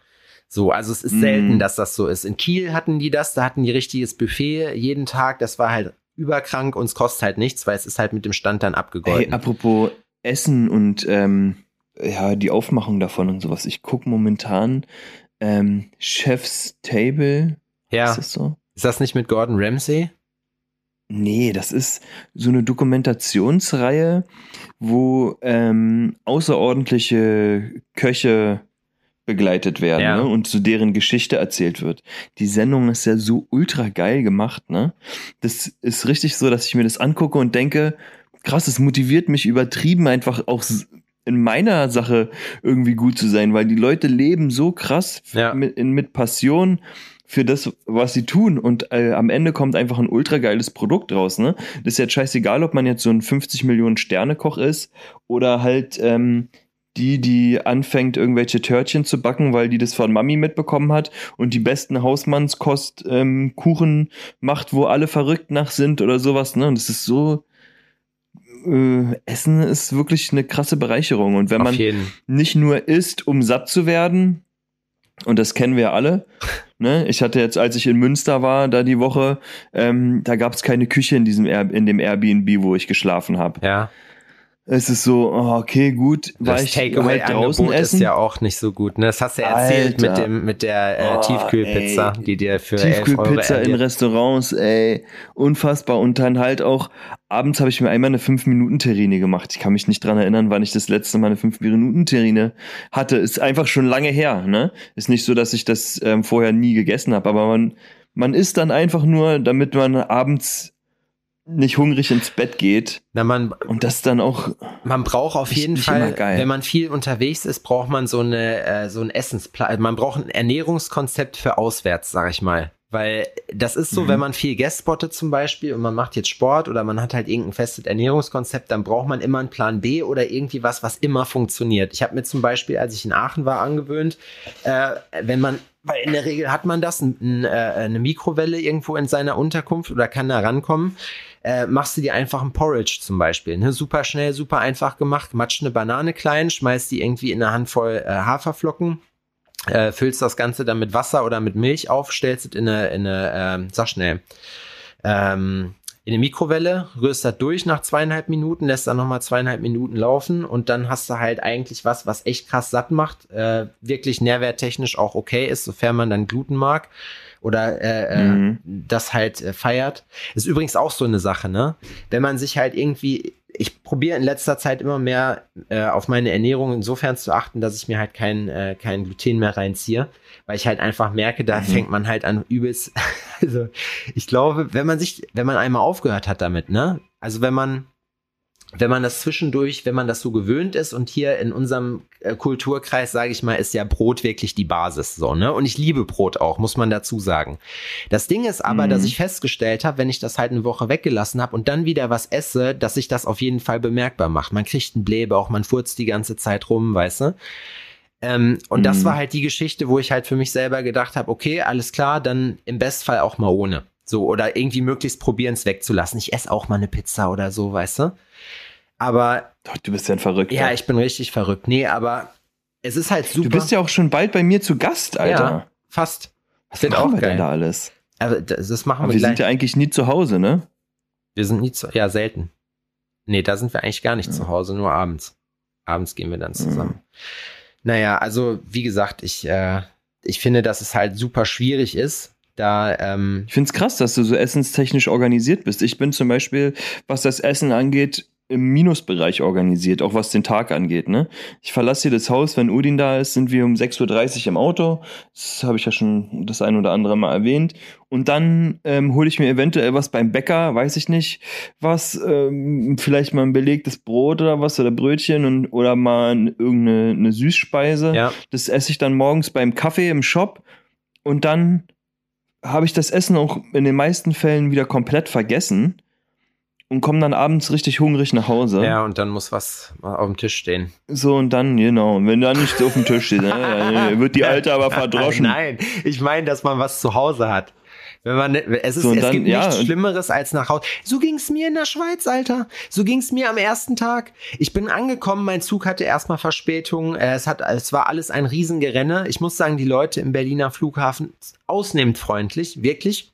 So, also es ist mhm. selten, dass das so ist. In Kiel hatten die das, da hatten die richtiges Buffet jeden Tag. Das war halt überkrank und es kostet halt nichts, weil es ist halt mit dem Stand dann abgegolten. Hey, apropos Essen und ähm, ja, die Aufmachung davon und sowas. Ich gucke momentan ähm, Chef's Table. Ja. Ist das so? Ist das nicht mit Gordon Ramsay? Nee, das ist so eine Dokumentationsreihe, wo ähm, außerordentliche Köche begleitet werden ja. ne? und zu deren Geschichte erzählt wird. Die Sendung ist ja so ultra geil gemacht, ne? Das ist richtig so, dass ich mir das angucke und denke, krass, es motiviert mich übertrieben einfach auch in meiner Sache irgendwie gut zu sein, weil die Leute leben so krass ja. mit, mit Passion für das, was sie tun. Und äh, am Ende kommt einfach ein ultra geiles Produkt raus. Ne? Das ist jetzt scheißegal, ob man jetzt so ein 50 Millionen Sterne Koch ist oder halt ähm, die, die anfängt, irgendwelche Törtchen zu backen, weil die das von Mami mitbekommen hat und die besten Hausmannskost ähm, Kuchen macht, wo alle verrückt nach sind oder sowas. Ne? Und das ist so. Äh, Essen ist wirklich eine krasse Bereicherung. Und wenn man nicht nur isst, um satt zu werden, und das kennen wir alle, Ne? Ich hatte jetzt, als ich in Münster war, da die Woche, ähm, da gab es keine Küche in diesem Air in dem Airbnb, wo ich geschlafen habe. Ja. Es ist so, oh, okay, gut, war das ich Takeaway halt draußen essen. ist ja auch nicht so gut. Ne? Das hast du ja erzählt mit dem mit der äh, oh, Tiefkühlpizza, ey. die dir für Tiefkühlpizza in Restaurants, ey, unfassbar. Und dann halt auch abends habe ich mir einmal eine 5 Minuten Terrine gemacht. Ich kann mich nicht dran erinnern, wann ich das letzte Mal eine 5 Minuten Terrine hatte. Ist einfach schon lange her. Ne, ist nicht so, dass ich das ähm, vorher nie gegessen habe, aber man man isst dann einfach nur, damit man abends nicht hungrig ins Bett geht. Na, man, und das dann auch. Man braucht auf jeden Fall, wenn man viel unterwegs ist, braucht man so eine, äh, so ein Essensplan. Man braucht ein Ernährungskonzept für auswärts, sag ich mal. Weil das ist so, mhm. wenn man viel Guest spottet zum Beispiel und man macht jetzt Sport oder man hat halt irgendein festes Ernährungskonzept, dann braucht man immer einen Plan B oder irgendwie was, was immer funktioniert. Ich habe mir zum Beispiel, als ich in Aachen war, angewöhnt, äh, wenn man weil in der Regel hat man das, ein, äh, eine Mikrowelle irgendwo in seiner Unterkunft oder kann da rankommen äh, machst du dir einfach ein Porridge zum Beispiel. Ne? Super schnell, super einfach gemacht. Matsch eine Banane klein, schmeißt die irgendwie in eine Handvoll äh, Haferflocken, äh, füllst das Ganze dann mit Wasser oder mit Milch auf, stellst es in eine, in eine äh, sag schnell, ähm, in eine Mikrowelle, rührst das durch nach zweieinhalb Minuten, lässt dann nochmal zweieinhalb Minuten laufen und dann hast du halt eigentlich was, was echt krass satt macht, äh, wirklich nährwerttechnisch auch okay ist, sofern man dann Gluten mag oder äh, äh, mhm. das halt äh, feiert. Ist übrigens auch so eine Sache, ne? Wenn man sich halt irgendwie, ich probiere in letzter Zeit immer mehr äh, auf meine Ernährung insofern zu achten, dass ich mir halt kein, äh, kein Gluten mehr reinziehe, weil ich halt einfach merke, da mhm. fängt man halt an übelst. also ich glaube, wenn man sich, wenn man einmal aufgehört hat damit, ne? Also wenn man wenn man das zwischendurch, wenn man das so gewöhnt ist und hier in unserem äh, Kulturkreis, sage ich mal, ist ja Brot wirklich die Basis so, ne? Und ich liebe Brot auch, muss man dazu sagen. Das Ding ist aber, mhm. dass ich festgestellt habe, wenn ich das halt eine Woche weggelassen habe und dann wieder was esse, dass sich das auf jeden Fall bemerkbar macht. Man kriegt einen Blähbauch, man furzt die ganze Zeit rum, weißt du? Ähm, und mhm. das war halt die Geschichte, wo ich halt für mich selber gedacht habe, okay, alles klar, dann im Bestfall auch mal ohne. So, oder irgendwie möglichst probieren es wegzulassen. Ich esse auch mal eine Pizza oder so, weißt du? Aber. Doch, du bist ja ein Verrückter. Ja, ich bin richtig verrückt. Nee, aber es ist halt super. Du bist ja auch schon bald bei mir zu Gast, Alter. Ja, fast. Was wird auch wir geil. denn da alles? Aber das machen aber wir Wir sind ja eigentlich nie zu Hause, ne? Wir sind nie zu, ja, selten. Nee, da sind wir eigentlich gar nicht ja. zu Hause, nur abends. Abends gehen wir dann zusammen. Mhm. Naja, also wie gesagt, ich, äh, ich finde, dass es halt super schwierig ist, da, ähm ich finde es krass, dass du so essenstechnisch organisiert bist. Ich bin zum Beispiel, was das Essen angeht, im Minusbereich organisiert, auch was den Tag angeht. Ne? Ich verlasse hier das Haus, wenn Udin da ist, sind wir um 6.30 Uhr im Auto. Das habe ich ja schon das ein oder andere Mal erwähnt. Und dann ähm, hole ich mir eventuell was beim Bäcker, weiß ich nicht, was, ähm, vielleicht mal ein belegtes Brot oder was oder Brötchen und oder mal irgendeine eine Süßspeise. Ja. Das esse ich dann morgens beim Kaffee im Shop und dann habe ich das Essen auch in den meisten Fällen wieder komplett vergessen und komme dann abends richtig hungrig nach Hause. Ja, und dann muss was auf dem Tisch stehen. So, und dann, genau, wenn da nichts auf dem Tisch steht, ne, wird die Alte aber verdroschen. Nein, ich meine, dass man was zu Hause hat. Wenn man, es, ist, so, es dann, gibt ja, nichts Schlimmeres als nach Hause. So ging's mir in der Schweiz, Alter. So ging's mir am ersten Tag. Ich bin angekommen, mein Zug hatte erstmal Verspätung. Äh, es, hat, es war alles ein Riesengerenne. Ich muss sagen, die Leute im Berliner Flughafen ausnehmend freundlich, wirklich.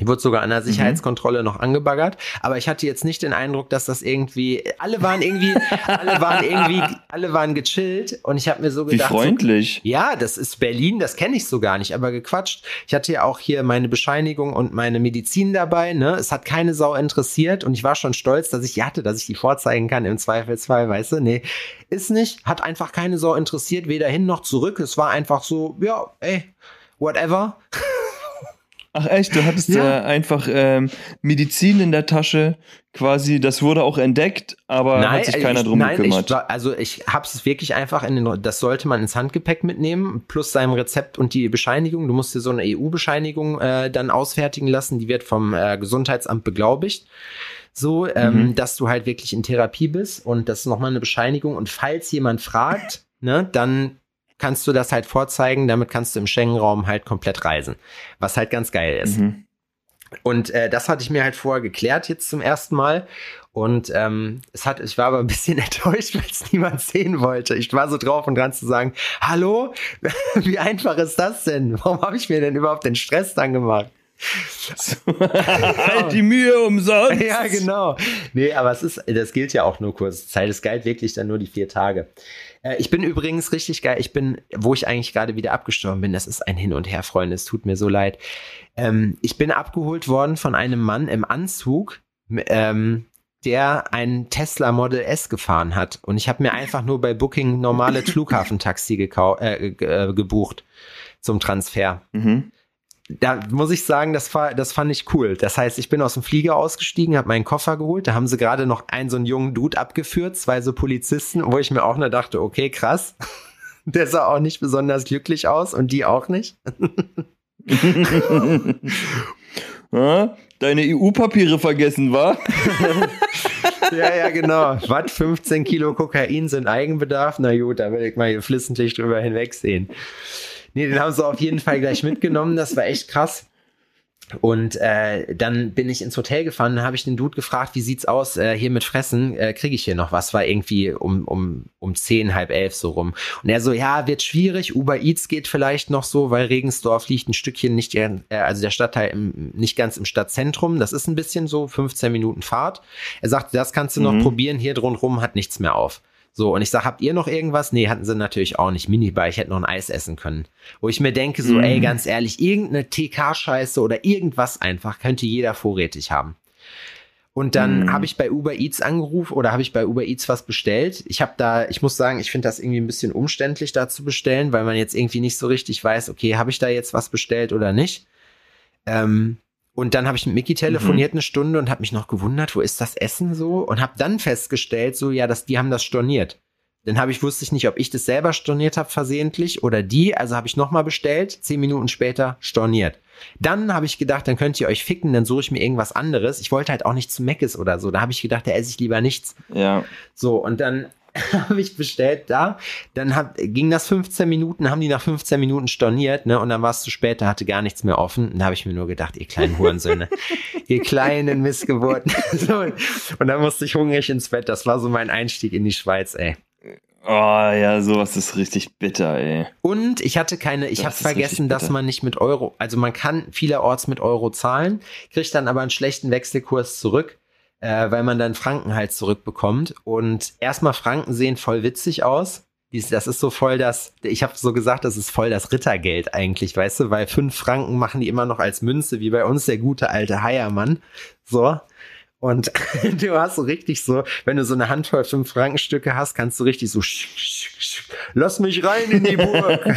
Ich wurde sogar an der mhm. Sicherheitskontrolle mhm. noch angebaggert, aber ich hatte jetzt nicht den Eindruck, dass das irgendwie, alle waren irgendwie, alle waren irgendwie, alle waren gechillt und ich habe mir so gedacht. Wie freundlich. So, ja, das ist Berlin, das kenne ich so gar nicht, aber gequatscht. Ich hatte ja auch hier meine Bescheinigung und meine Medizin dabei, ne? Es hat keine Sau interessiert und ich war schon stolz, dass ich die hatte, dass ich die vorzeigen kann im Zweifelsfall, weißt du? Nee, ist nicht, hat einfach keine Sau interessiert, weder hin noch zurück. Es war einfach so, ja, ey, whatever. Ach echt, du hattest ja. äh, einfach ähm, Medizin in der Tasche, quasi, das wurde auch entdeckt, aber nein, hat sich keiner ich, drum nein, gekümmert. Ich, also ich habe es wirklich einfach in den, das sollte man ins Handgepäck mitnehmen, plus seinem Rezept und die Bescheinigung. Du musst dir so eine EU-Bescheinigung äh, dann ausfertigen lassen, die wird vom äh, Gesundheitsamt beglaubigt so, ähm, mhm. dass du halt wirklich in Therapie bist und das ist nochmal eine Bescheinigung. Und falls jemand fragt, ne, dann kannst du das halt vorzeigen, damit kannst du im Schengen-Raum halt komplett reisen, was halt ganz geil ist. Mhm. Und äh, das hatte ich mir halt vorher geklärt jetzt zum ersten Mal. Und ähm, es hat, ich war aber ein bisschen enttäuscht, weil es niemand sehen wollte. Ich war so drauf und dran zu sagen, hallo, wie einfach ist das denn? Warum habe ich mir denn überhaupt den Stress dann gemacht? Halt die Mühe umsonst. Ja, genau. Nee, aber es ist, das gilt ja auch nur kurz Zeit. Es galt wirklich dann nur die vier Tage. Äh, ich bin übrigens richtig geil. Ich bin, wo ich eigentlich gerade wieder abgestorben bin, das ist ein Hin und Her, Freunde. Es tut mir so leid. Ähm, ich bin abgeholt worden von einem Mann im Anzug, ähm, der ein Tesla Model S gefahren hat. Und ich habe mir einfach nur bei Booking normale Flughafentaxi äh, äh, gebucht zum Transfer. Mhm da muss ich sagen, das, war, das fand ich cool. Das heißt, ich bin aus dem Flieger ausgestiegen, habe meinen Koffer geholt. Da haben sie gerade noch einen so einen jungen Dude abgeführt, zwei so Polizisten, wo ich mir auch nur dachte, okay, krass. Der sah auch nicht besonders glücklich aus und die auch nicht. Deine EU-Papiere vergessen, war? ja, ja, genau. Was? 15 Kilo Kokain sind Eigenbedarf? Na gut, da will ich mal hier flissentlich drüber hinwegsehen. Nee, den haben sie auf jeden Fall gleich mitgenommen. Das war echt krass. Und äh, dann bin ich ins Hotel gefahren, dann habe ich den Dude gefragt, wie sieht's aus äh, hier mit Fressen? Äh, Kriege ich hier noch was? War irgendwie um, um, um zehn, halb elf so rum. Und er so, ja, wird schwierig, Uber Eats geht vielleicht noch so, weil Regensdorf liegt ein Stückchen nicht, äh, also der Stadtteil im, nicht ganz im Stadtzentrum. Das ist ein bisschen so 15 Minuten Fahrt. Er sagte, das kannst du noch mhm. probieren, hier drumherum hat nichts mehr auf. So, und ich sag, habt ihr noch irgendwas? Nee, hatten sie natürlich auch nicht. Minibar, ich hätte noch ein Eis essen können. Wo ich mir denke, so, mm. ey, mhm. ganz ehrlich, irgendeine TK-Scheiße oder irgendwas einfach könnte jeder vorrätig haben. Und dann mm. habe ich bei Uber Eats angerufen oder habe ich bei Uber Eats was bestellt. Ich habe da, ich muss sagen, ich finde das irgendwie ein bisschen umständlich da zu bestellen, weil man jetzt irgendwie nicht so richtig weiß, okay, habe ich da jetzt was bestellt oder nicht. Ähm, und dann habe ich mit Mickey telefoniert mhm. eine Stunde und habe mich noch gewundert, wo ist das Essen so? Und habe dann festgestellt, so ja, dass die haben das storniert. Dann habe ich wusste ich nicht, ob ich das selber storniert habe versehentlich oder die. Also habe ich nochmal bestellt, zehn Minuten später storniert. Dann habe ich gedacht, dann könnt ihr euch ficken, dann suche ich mir irgendwas anderes. Ich wollte halt auch nicht zu Meckes oder so. Da habe ich gedacht, da esse ich lieber nichts. Ja. So, und dann habe ich bestellt da. Dann hab, ging das 15 Minuten, haben die nach 15 Minuten storniert, ne? Und dann war es zu spät, da hatte gar nichts mehr offen. Und da habe ich mir nur gedacht, ihr kleinen Hurensöhne, ihr kleinen Missgeburten. so, und dann musste ich hungrig ins Bett. Das war so mein Einstieg in die Schweiz, ey. Oh ja, sowas ist richtig bitter, ey. Und ich hatte keine, ich habe vergessen, dass man nicht mit Euro, also man kann vielerorts mit Euro zahlen, kriegt dann aber einen schlechten Wechselkurs zurück äh, weil man dann Franken halt zurückbekommt. Und erstmal Franken sehen voll witzig aus. Das ist so voll das, ich habe so gesagt, das ist voll das Rittergeld eigentlich, weißt du, weil fünf Franken machen die immer noch als Münze, wie bei uns der gute alte Heiermann. So. Und du hast so richtig so, wenn du so eine Handvoll fünf Frankenstücke hast, kannst du richtig so, lass mich rein in die Burg.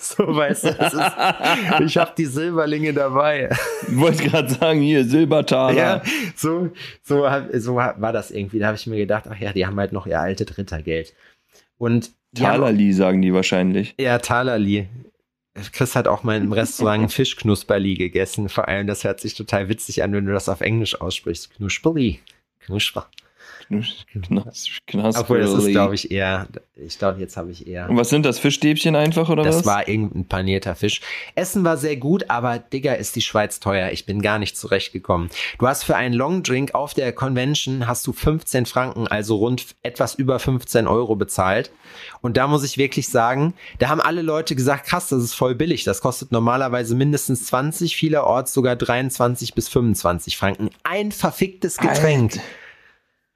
so weißt du, ist, ich habe die Silberlinge dabei. Ich wollte gerade sagen, hier Silbertaler. Ja, so, so, so war das irgendwie. Da habe ich mir gedacht, ach ja, die haben halt noch ihr altes Rittergeld. Und Talerli sagen die wahrscheinlich. Ja, Talerli. Chris hat auch mal im Restaurant Fischknusperli gegessen. Vor allem, das hört sich total witzig an, wenn du das auf Englisch aussprichst. Knusperli. Knusper. Knusper. Obwohl, das ist, glaube ich, eher, ich glaube, jetzt habe ich eher. Und was sind das? Fischstäbchen einfach oder das was? Das war irgendein panierter Fisch. Essen war sehr gut, aber Digga, ist die Schweiz teuer. Ich bin gar nicht zurechtgekommen. Du hast für einen Longdrink auf der Convention hast du 15 Franken, also rund etwas über 15 Euro bezahlt. Und da muss ich wirklich sagen, da haben alle Leute gesagt, krass, das ist voll billig. Das kostet normalerweise mindestens 20, vielerorts sogar 23 bis 25 Franken. Ein verficktes Getränk. Alter.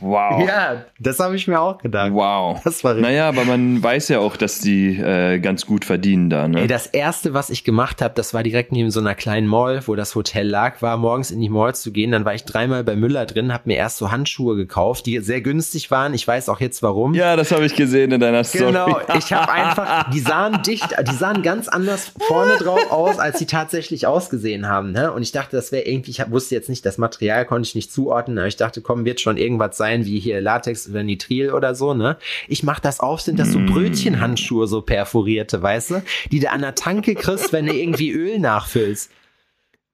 Wow. Ja, das habe ich mir auch gedacht. Wow. Das war naja, aber man weiß ja auch, dass die äh, ganz gut verdienen da. Ne? Ey, das erste, was ich gemacht habe, das war direkt neben so einer kleinen Mall, wo das Hotel lag, war morgens in die Mall zu gehen. Dann war ich dreimal bei Müller drin, habe mir erst so Handschuhe gekauft, die sehr günstig waren. Ich weiß auch jetzt warum. Ja, das habe ich gesehen in deiner Story. Genau, ich habe einfach, die sahen dicht, die sahen ganz anders vorne drauf aus, als sie tatsächlich ausgesehen haben. Ne? Und ich dachte, das wäre irgendwie, ich wusste jetzt nicht, das Material konnte ich nicht zuordnen, aber ich dachte, komm, wird schon irgendwas sein sein, wie hier Latex oder Nitril oder so, ne? Ich mach das auf, sind das so mm. Brötchenhandschuhe, so perforierte, weißt du? Die du an der Tanke kriegst, wenn du irgendwie Öl nachfüllst.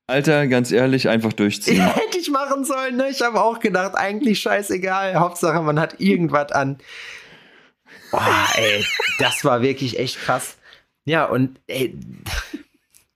Alter, ganz ehrlich, einfach durchziehen. Ja, hätte ich machen sollen, ne? Ich habe auch gedacht, eigentlich scheißegal. Hauptsache, man hat irgendwas an. Boah, ey, das war wirklich echt krass. Ja, und ey,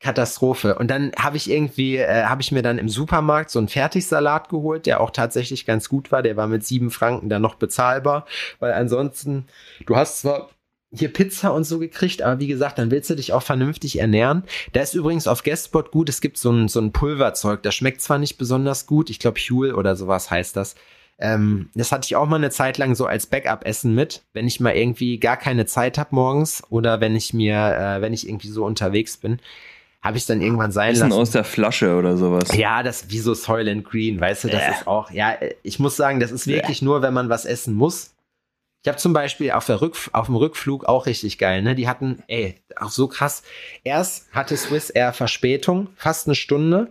Katastrophe. Und dann habe ich irgendwie, äh, habe ich mir dann im Supermarkt so einen Fertigsalat geholt, der auch tatsächlich ganz gut war. Der war mit sieben Franken dann noch bezahlbar, weil ansonsten, du hast zwar hier Pizza und so gekriegt, aber wie gesagt, dann willst du dich auch vernünftig ernähren. Da ist übrigens auf Guestspot gut, es gibt so ein, so ein Pulverzeug, das schmeckt zwar nicht besonders gut, ich glaube Huel oder sowas heißt das. Ähm, das hatte ich auch mal eine Zeit lang so als Backup-Essen mit, wenn ich mal irgendwie gar keine Zeit habe morgens oder wenn ich mir, äh, wenn ich irgendwie so unterwegs bin habe ich dann irgendwann sein lassen. aus der Flasche oder sowas. Ja, das wie so Soylent Green, weißt du, das äh. ist auch, ja, ich muss sagen, das ist wirklich äh. nur, wenn man was essen muss. Ich habe zum Beispiel auf, der Rück, auf dem Rückflug auch richtig geil, ne? Die hatten, ey, auch so krass. Erst hatte Swiss Air Verspätung, fast eine Stunde,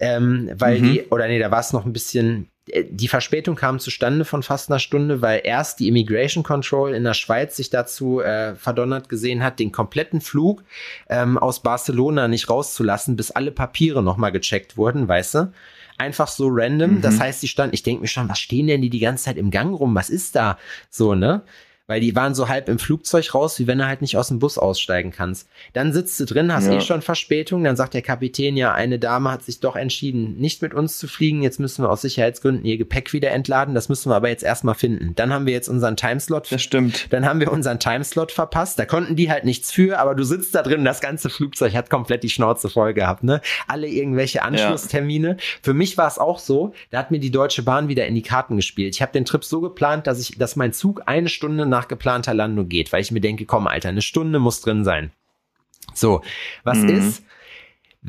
ähm, weil mhm. die, oder nee, da war es noch ein bisschen, die Verspätung kam zustande von fast einer Stunde, weil erst die Immigration Control in der Schweiz sich dazu äh, verdonnert gesehen hat, den kompletten Flug ähm, aus Barcelona nicht rauszulassen, bis alle Papiere nochmal gecheckt wurden, weißt du? Einfach so random. Mhm. Das heißt, die standen, ich denke mir schon, was stehen denn die die ganze Zeit im Gang rum? Was ist da? So, ne? Weil die waren so halb im Flugzeug raus, wie wenn du halt nicht aus dem Bus aussteigen kannst. Dann sitzt du drin, hast ja. eh schon Verspätung, dann sagt der Kapitän ja, eine Dame hat sich doch entschieden, nicht mit uns zu fliegen, jetzt müssen wir aus Sicherheitsgründen ihr Gepäck wieder entladen, das müssen wir aber jetzt erstmal finden. Dann haben wir jetzt unseren Timeslot. Das stimmt. Dann haben wir unseren Timeslot verpasst, da konnten die halt nichts für, aber du sitzt da drin, das ganze Flugzeug hat komplett die Schnauze voll gehabt, ne? Alle irgendwelche Anschlusstermine. Ja. Für mich war es auch so, da hat mir die Deutsche Bahn wieder in die Karten gespielt. Ich habe den Trip so geplant, dass ich, dass mein Zug eine Stunde nach nach geplanter Landung geht, weil ich mir denke, komm, Alter, eine Stunde muss drin sein. So, was mhm. ist,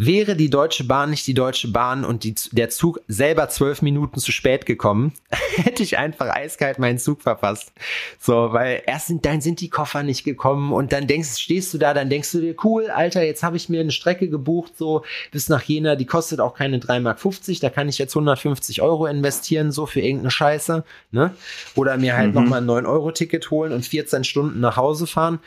Wäre die Deutsche Bahn nicht die Deutsche Bahn und die, der Zug selber zwölf Minuten zu spät gekommen, hätte ich einfach eiskalt meinen Zug verpasst. So, weil erst sind, dann sind die Koffer nicht gekommen und dann denkst, stehst du da, dann denkst du dir, cool, Alter, jetzt habe ich mir eine Strecke gebucht, so bis nach Jena, die kostet auch keine 3,50 Mark, da kann ich jetzt 150 Euro investieren, so für irgendeine Scheiße, ne? Oder mir halt mhm. nochmal ein 9-Euro-Ticket holen und 14 Stunden nach Hause fahren.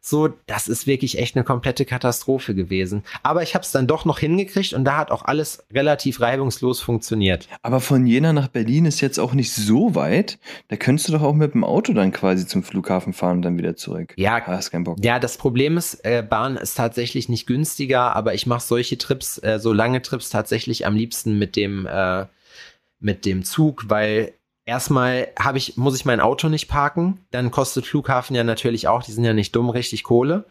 So, das ist wirklich echt eine komplette Katastrophe gewesen. Aber ich habe es dann doch noch hingekriegt und da hat auch alles relativ reibungslos funktioniert. Aber von Jena nach Berlin ist jetzt auch nicht so weit. Da könntest du doch auch mit dem Auto dann quasi zum Flughafen fahren und dann wieder zurück. Ja, ah, hast keinen Bock. Ja, das Problem ist, äh, Bahn ist tatsächlich nicht günstiger, aber ich mache solche Trips, äh, so lange Trips tatsächlich am liebsten mit dem äh, mit dem Zug, weil erstmal habe ich, muss ich mein Auto nicht parken, dann kostet Flughafen ja natürlich auch, die sind ja nicht dumm, richtig Kohle,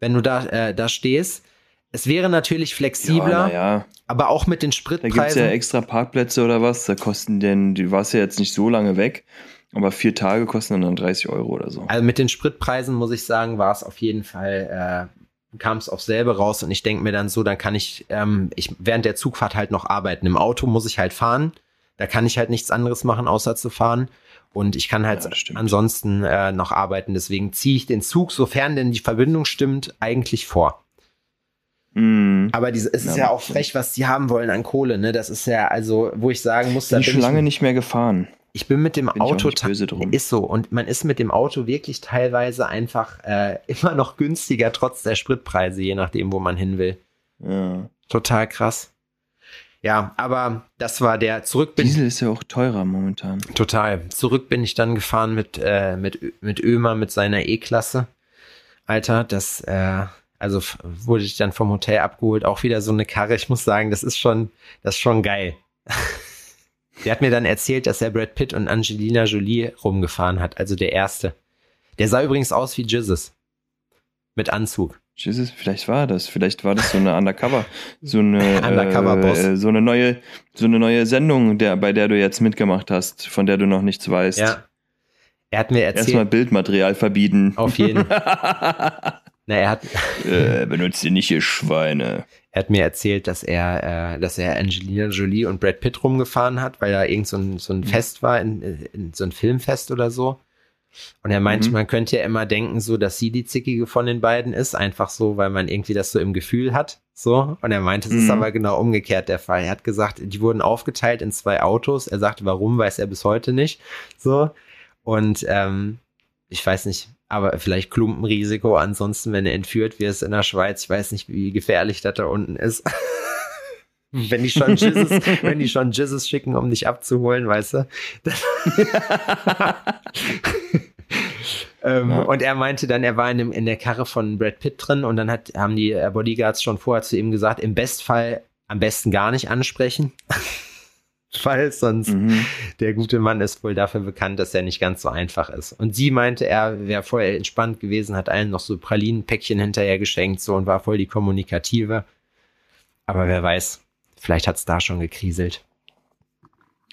wenn du da, äh, da stehst. Es wäre natürlich flexibler, ja, ja. aber auch mit den Spritpreisen. Da gibt es ja extra Parkplätze oder was, da kosten denn, du warst ja jetzt nicht so lange weg, aber vier Tage kosten dann 30 Euro oder so. Also mit den Spritpreisen muss ich sagen, war es auf jeden Fall, äh, kam es auf selbe raus und ich denke mir dann so, dann kann ich, ähm, ich während der Zugfahrt halt noch arbeiten. Im Auto muss ich halt fahren Da kann ich halt nichts anderes machen, außer zu fahren. Und ich kann halt ja, ansonsten äh, noch arbeiten. Deswegen ziehe ich den Zug, sofern denn die Verbindung stimmt, eigentlich vor. Mm. Aber diese, es ist ja, ja auch frech, was die haben wollen an Kohle. Ne? Das ist ja, also, wo ich sagen muss, da bin ich schon lange nicht mehr gefahren. Ich bin mit dem bin Auto ist so und man ist mit dem Auto wirklich teilweise einfach äh, immer noch günstiger trotz der Spritpreise, je nachdem, wo man hin will. Ja. Total krass. Ja, aber das war der zurück bin Diesel ist ja auch teurer momentan. Total. Zurück bin ich dann gefahren mit äh, mit mit Ömer mit seiner E-Klasse. Alter, das äh, also wurde ich dann vom Hotel abgeholt, auch wieder so eine Karre. Ich muss sagen, das ist schon das ist schon geil. der hat mir dann erzählt, dass er Brad Pitt und Angelina Jolie rumgefahren hat, also der erste. Der sah übrigens aus wie Jesus. Mit Anzug. Jesus, vielleicht war das, vielleicht war das so eine Undercover, so eine Undercover. Äh, so eine neue, so eine neue Sendung, der, bei der du jetzt mitgemacht hast, von der du noch nichts weißt. Ja. Er hat mir erzählt. Erstmal Bildmaterial verbieten. Auf jeden. Na, er hat. äh, benutzt ihr nicht, ihr Schweine. Er hat mir erzählt, dass er, äh, dass er Angelina Jolie und Brad Pitt rumgefahren hat, weil da irgend so ein, so ein mhm. Fest war, in, in so ein Filmfest oder so. Und er meinte, mhm. man könnte ja immer denken, so, dass sie die Zickige von den beiden ist, einfach so, weil man irgendwie das so im Gefühl hat. So. Und er meinte, es mhm. ist aber genau umgekehrt der Fall. Er hat gesagt, die wurden aufgeteilt in zwei Autos. Er sagte, warum, weiß er bis heute nicht. So. Und ähm, ich weiß nicht, aber vielleicht Klumpenrisiko. Ansonsten, wenn er entführt wird in der Schweiz, ich weiß nicht, wie gefährlich das da unten ist. wenn die schon Jesus, wenn die schon Jesus schicken, um dich abzuholen, weißt du. ähm, ja. Und er meinte dann, er war in, dem, in der Karre von Brad Pitt drin und dann hat, haben die äh, Bodyguards schon vorher zu ihm gesagt, im Bestfall am besten gar nicht ansprechen. Weil sonst mhm. der gute Mann ist wohl dafür bekannt, dass er nicht ganz so einfach ist. Und sie meinte, er wäre voll entspannt gewesen, hat allen noch so Pralinenpäckchen hinterher geschenkt so und war voll die Kommunikative. Aber wer weiß, Vielleicht hat es da schon gekriselt.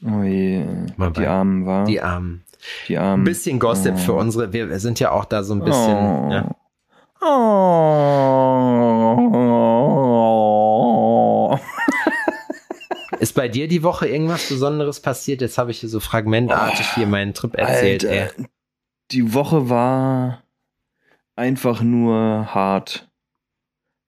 Oh je, Mal die Armen war. Die Armen. Die Armen. Ein bisschen Gossip oh. für unsere, wir sind ja auch da so ein bisschen. Oh. Ja. Oh. Ist bei dir die Woche irgendwas Besonderes passiert? Jetzt habe ich hier so fragmentartig hier meinen Trip erzählt. Alter, die Woche war einfach nur hart.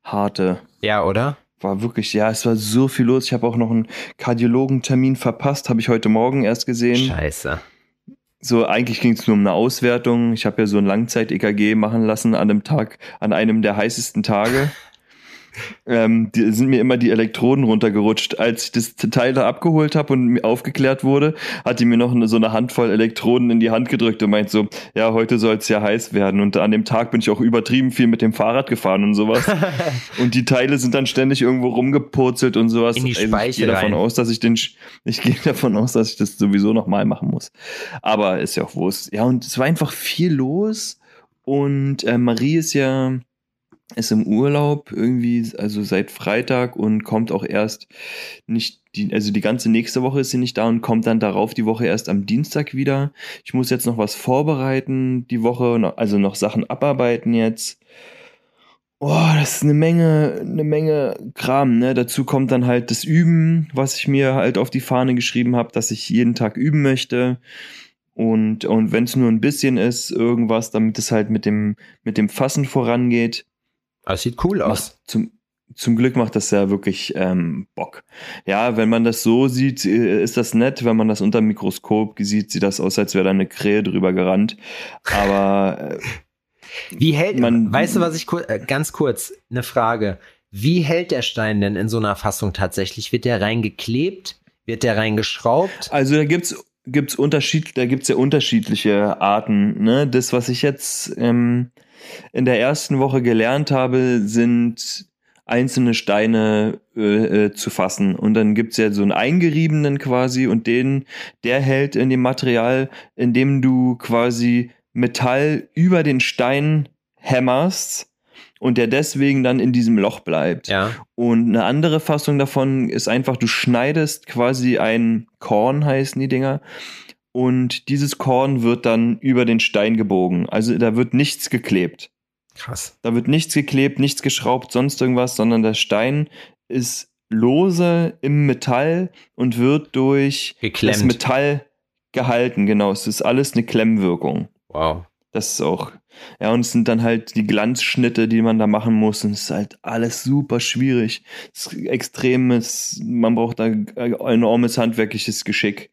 Harte. Ja, oder? War wirklich, ja, es war so viel los. Ich habe auch noch einen Kardiologentermin verpasst, habe ich heute Morgen erst gesehen. Scheiße. So, eigentlich ging es nur um eine Auswertung. Ich habe ja so ein Langzeit-EKG machen lassen an einem Tag, an einem der heißesten Tage. ähm, die, sind mir immer die Elektroden runtergerutscht. Als ich das Teil da abgeholt habe und aufgeklärt wurde, hat die mir noch eine, so eine Handvoll Elektroden in die Hand gedrückt und meint so, ja, heute soll es ja heiß werden. Und an dem Tag bin ich auch übertrieben viel mit dem Fahrrad gefahren und sowas. und die Teile sind dann ständig irgendwo rumgepurzelt und sowas. In die also ich gehe davon aus, dass ich den, ich gehe davon aus, dass ich das sowieso nochmal machen muss. Aber ist ja auch Wurst. Ja, und es war einfach viel los. Und äh, Marie ist ja ist im Urlaub irgendwie, also seit Freitag und kommt auch erst nicht, die, also die ganze nächste Woche ist sie nicht da und kommt dann darauf die Woche erst am Dienstag wieder. Ich muss jetzt noch was vorbereiten die Woche, also noch Sachen abarbeiten jetzt. Oh, das ist eine Menge, eine Menge Kram, ne? Dazu kommt dann halt das Üben, was ich mir halt auf die Fahne geschrieben habe, dass ich jeden Tag üben möchte. Und, und wenn es nur ein bisschen ist, irgendwas, damit es halt mit dem, mit dem Fassen vorangeht. Das sieht cool aus. Zum, zum Glück macht das ja wirklich ähm, Bock. Ja, wenn man das so sieht, äh, ist das nett. Wenn man das unter dem Mikroskop sieht, sieht das aus, als wäre da eine Krähe drüber gerannt. Aber äh, wie hält man? Weißt du, was ich äh, ganz kurz eine Frage? Wie hält der Stein denn in so einer Fassung tatsächlich? Wird der reingeklebt? Wird der reingeschraubt? Also da gibt's gibt's Unterschied, da gibt's ja unterschiedliche Arten. Ne, das, was ich jetzt ähm, in der ersten Woche gelernt habe, sind einzelne Steine äh, äh, zu fassen. Und dann gibt's ja so einen eingeriebenen quasi und den, der hält in dem Material, in dem du quasi Metall über den Stein hämmerst und der deswegen dann in diesem Loch bleibt. Ja. Und eine andere Fassung davon ist einfach, du schneidest quasi ein Korn, heißen die Dinger, und dieses Korn wird dann über den Stein gebogen. Also da wird nichts geklebt. Krass. Da wird nichts geklebt, nichts geschraubt, sonst irgendwas, sondern der Stein ist lose im Metall und wird durch Geklemmt. das Metall gehalten. Genau, es ist alles eine Klemmwirkung. Wow. Das ist auch. Ja, und es sind dann halt die Glanzschnitte, die man da machen muss. Und es ist halt alles super schwierig. Es ist extremes, man braucht da enormes handwerkliches Geschick.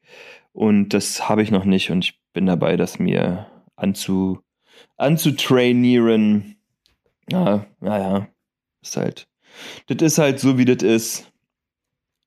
Und das habe ich noch nicht. Und ich bin dabei, das mir anzu, anzutrainieren. Ja, naja. Ist halt. Das ist halt so, wie das ist.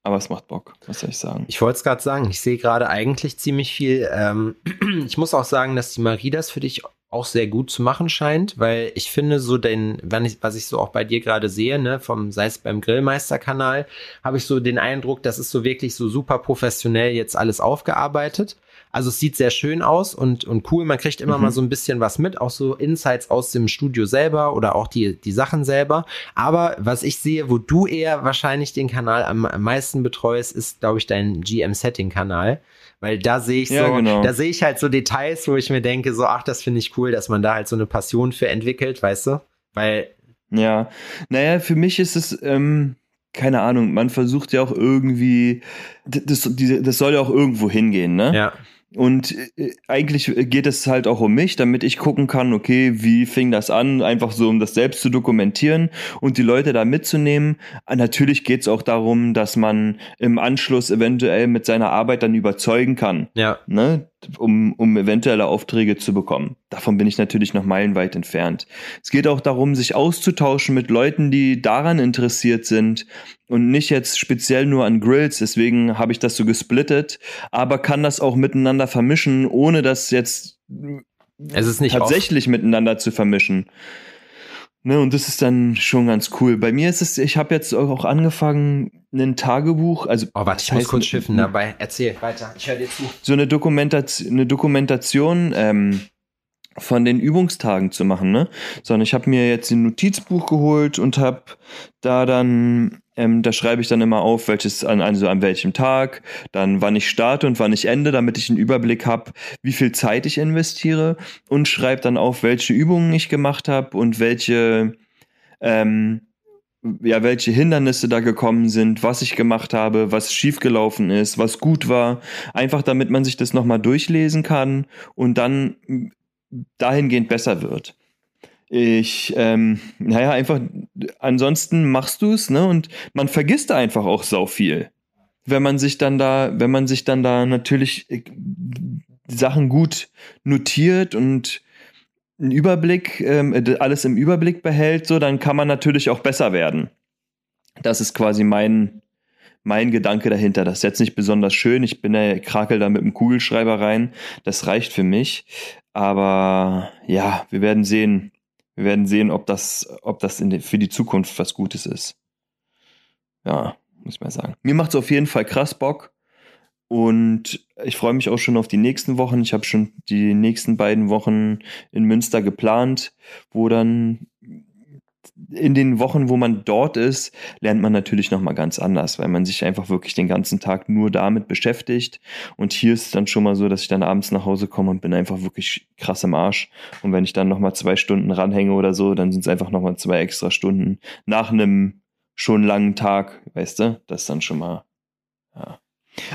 Aber es macht Bock, was soll ich sagen? Ich wollte es gerade sagen, ich sehe gerade eigentlich ziemlich viel. Ähm, ich muss auch sagen, dass die Marie das für dich auch sehr gut zu machen scheint, weil ich finde so den, wenn ich, was ich so auch bei dir gerade sehe, ne, vom, sei es beim Grillmeister-Kanal, habe ich so den Eindruck, das ist so wirklich so super professionell jetzt alles aufgearbeitet. Also es sieht sehr schön aus und, und cool. Man kriegt immer mhm. mal so ein bisschen was mit, auch so Insights aus dem Studio selber oder auch die, die Sachen selber. Aber was ich sehe, wo du eher wahrscheinlich den Kanal am, am meisten betreust, ist, glaube ich, dein GM-Setting-Kanal. Weil da sehe ich so, ja, genau. da sehe ich halt so Details, wo ich mir denke, so, ach, das finde ich cool, dass man da halt so eine Passion für entwickelt, weißt du? Weil. Ja, naja, für mich ist es, ähm, keine Ahnung, man versucht ja auch irgendwie, das, das soll ja auch irgendwo hingehen, ne? Ja. Und äh, eigentlich geht es halt auch um mich, damit ich gucken kann, okay, wie fing das an, einfach so, um das selbst zu dokumentieren und die Leute da mitzunehmen. Ah, natürlich geht es auch darum, dass man im Anschluss eventuell mit seiner Arbeit dann überzeugen kann. Ja. Ne? Um, um eventuelle Aufträge zu bekommen. Davon bin ich natürlich noch meilenweit entfernt. Es geht auch darum, sich auszutauschen mit Leuten, die daran interessiert sind und nicht jetzt speziell nur an Grills. Deswegen habe ich das so gesplittet, aber kann das auch miteinander vermischen, ohne das jetzt es ist nicht tatsächlich oft. miteinander zu vermischen. Ne, und das ist dann schon ganz cool. Bei mir ist es, ich habe jetzt auch angefangen, ein Tagebuch, also. Oh, warte, ich muss kurz schiffen dabei. Erzähl weiter, ich höre dir zu. So eine Dokumentation, eine Dokumentation ähm, von den Übungstagen zu machen, ne? Sondern ich habe mir jetzt ein Notizbuch geholt und habe da dann ähm, da schreibe ich dann immer auf, welches an also an welchem Tag, dann wann ich starte und wann ich ende, damit ich einen Überblick habe, wie viel Zeit ich investiere und schreibe dann auf, welche Übungen ich gemacht habe und welche ähm, ja, welche Hindernisse da gekommen sind, was ich gemacht habe, was schiefgelaufen ist, was gut war, einfach damit man sich das nochmal durchlesen kann und dann dahingehend besser wird ich, ähm, naja, einfach, ansonsten machst du es, ne? Und man vergisst einfach auch sau viel. Wenn man sich dann da, wenn man sich dann da natürlich äh, Sachen gut notiert und einen Überblick, ähm, alles im Überblick behält, so, dann kann man natürlich auch besser werden. Das ist quasi mein, mein Gedanke dahinter. Das ist jetzt nicht besonders schön. Ich bin der krakel da mit dem Kugelschreiber rein. Das reicht für mich. Aber ja, wir werden sehen, wir werden sehen, ob das, ob das die, für die Zukunft was Gutes ist. Ja, muss ich mal sagen. Mir macht es auf jeden Fall krass Bock. Und ich freue mich auch schon auf die nächsten Wochen. Ich habe schon die nächsten beiden Wochen in Münster geplant, wo dann in den Wochen, wo man dort ist, lernt man natürlich nochmal ganz anders, weil man sich einfach wirklich den ganzen Tag nur damit beschäftigt. Und hier ist es dann schon mal so, dass ich dann abends nach Hause komme und bin einfach wirklich krass im Arsch. Und wenn ich dann nochmal zwei Stunden ranhänge oder so, dann sind es einfach nochmal zwei extra Stunden nach einem schon langen Tag, weißt du? Das ist dann schon mal, ja.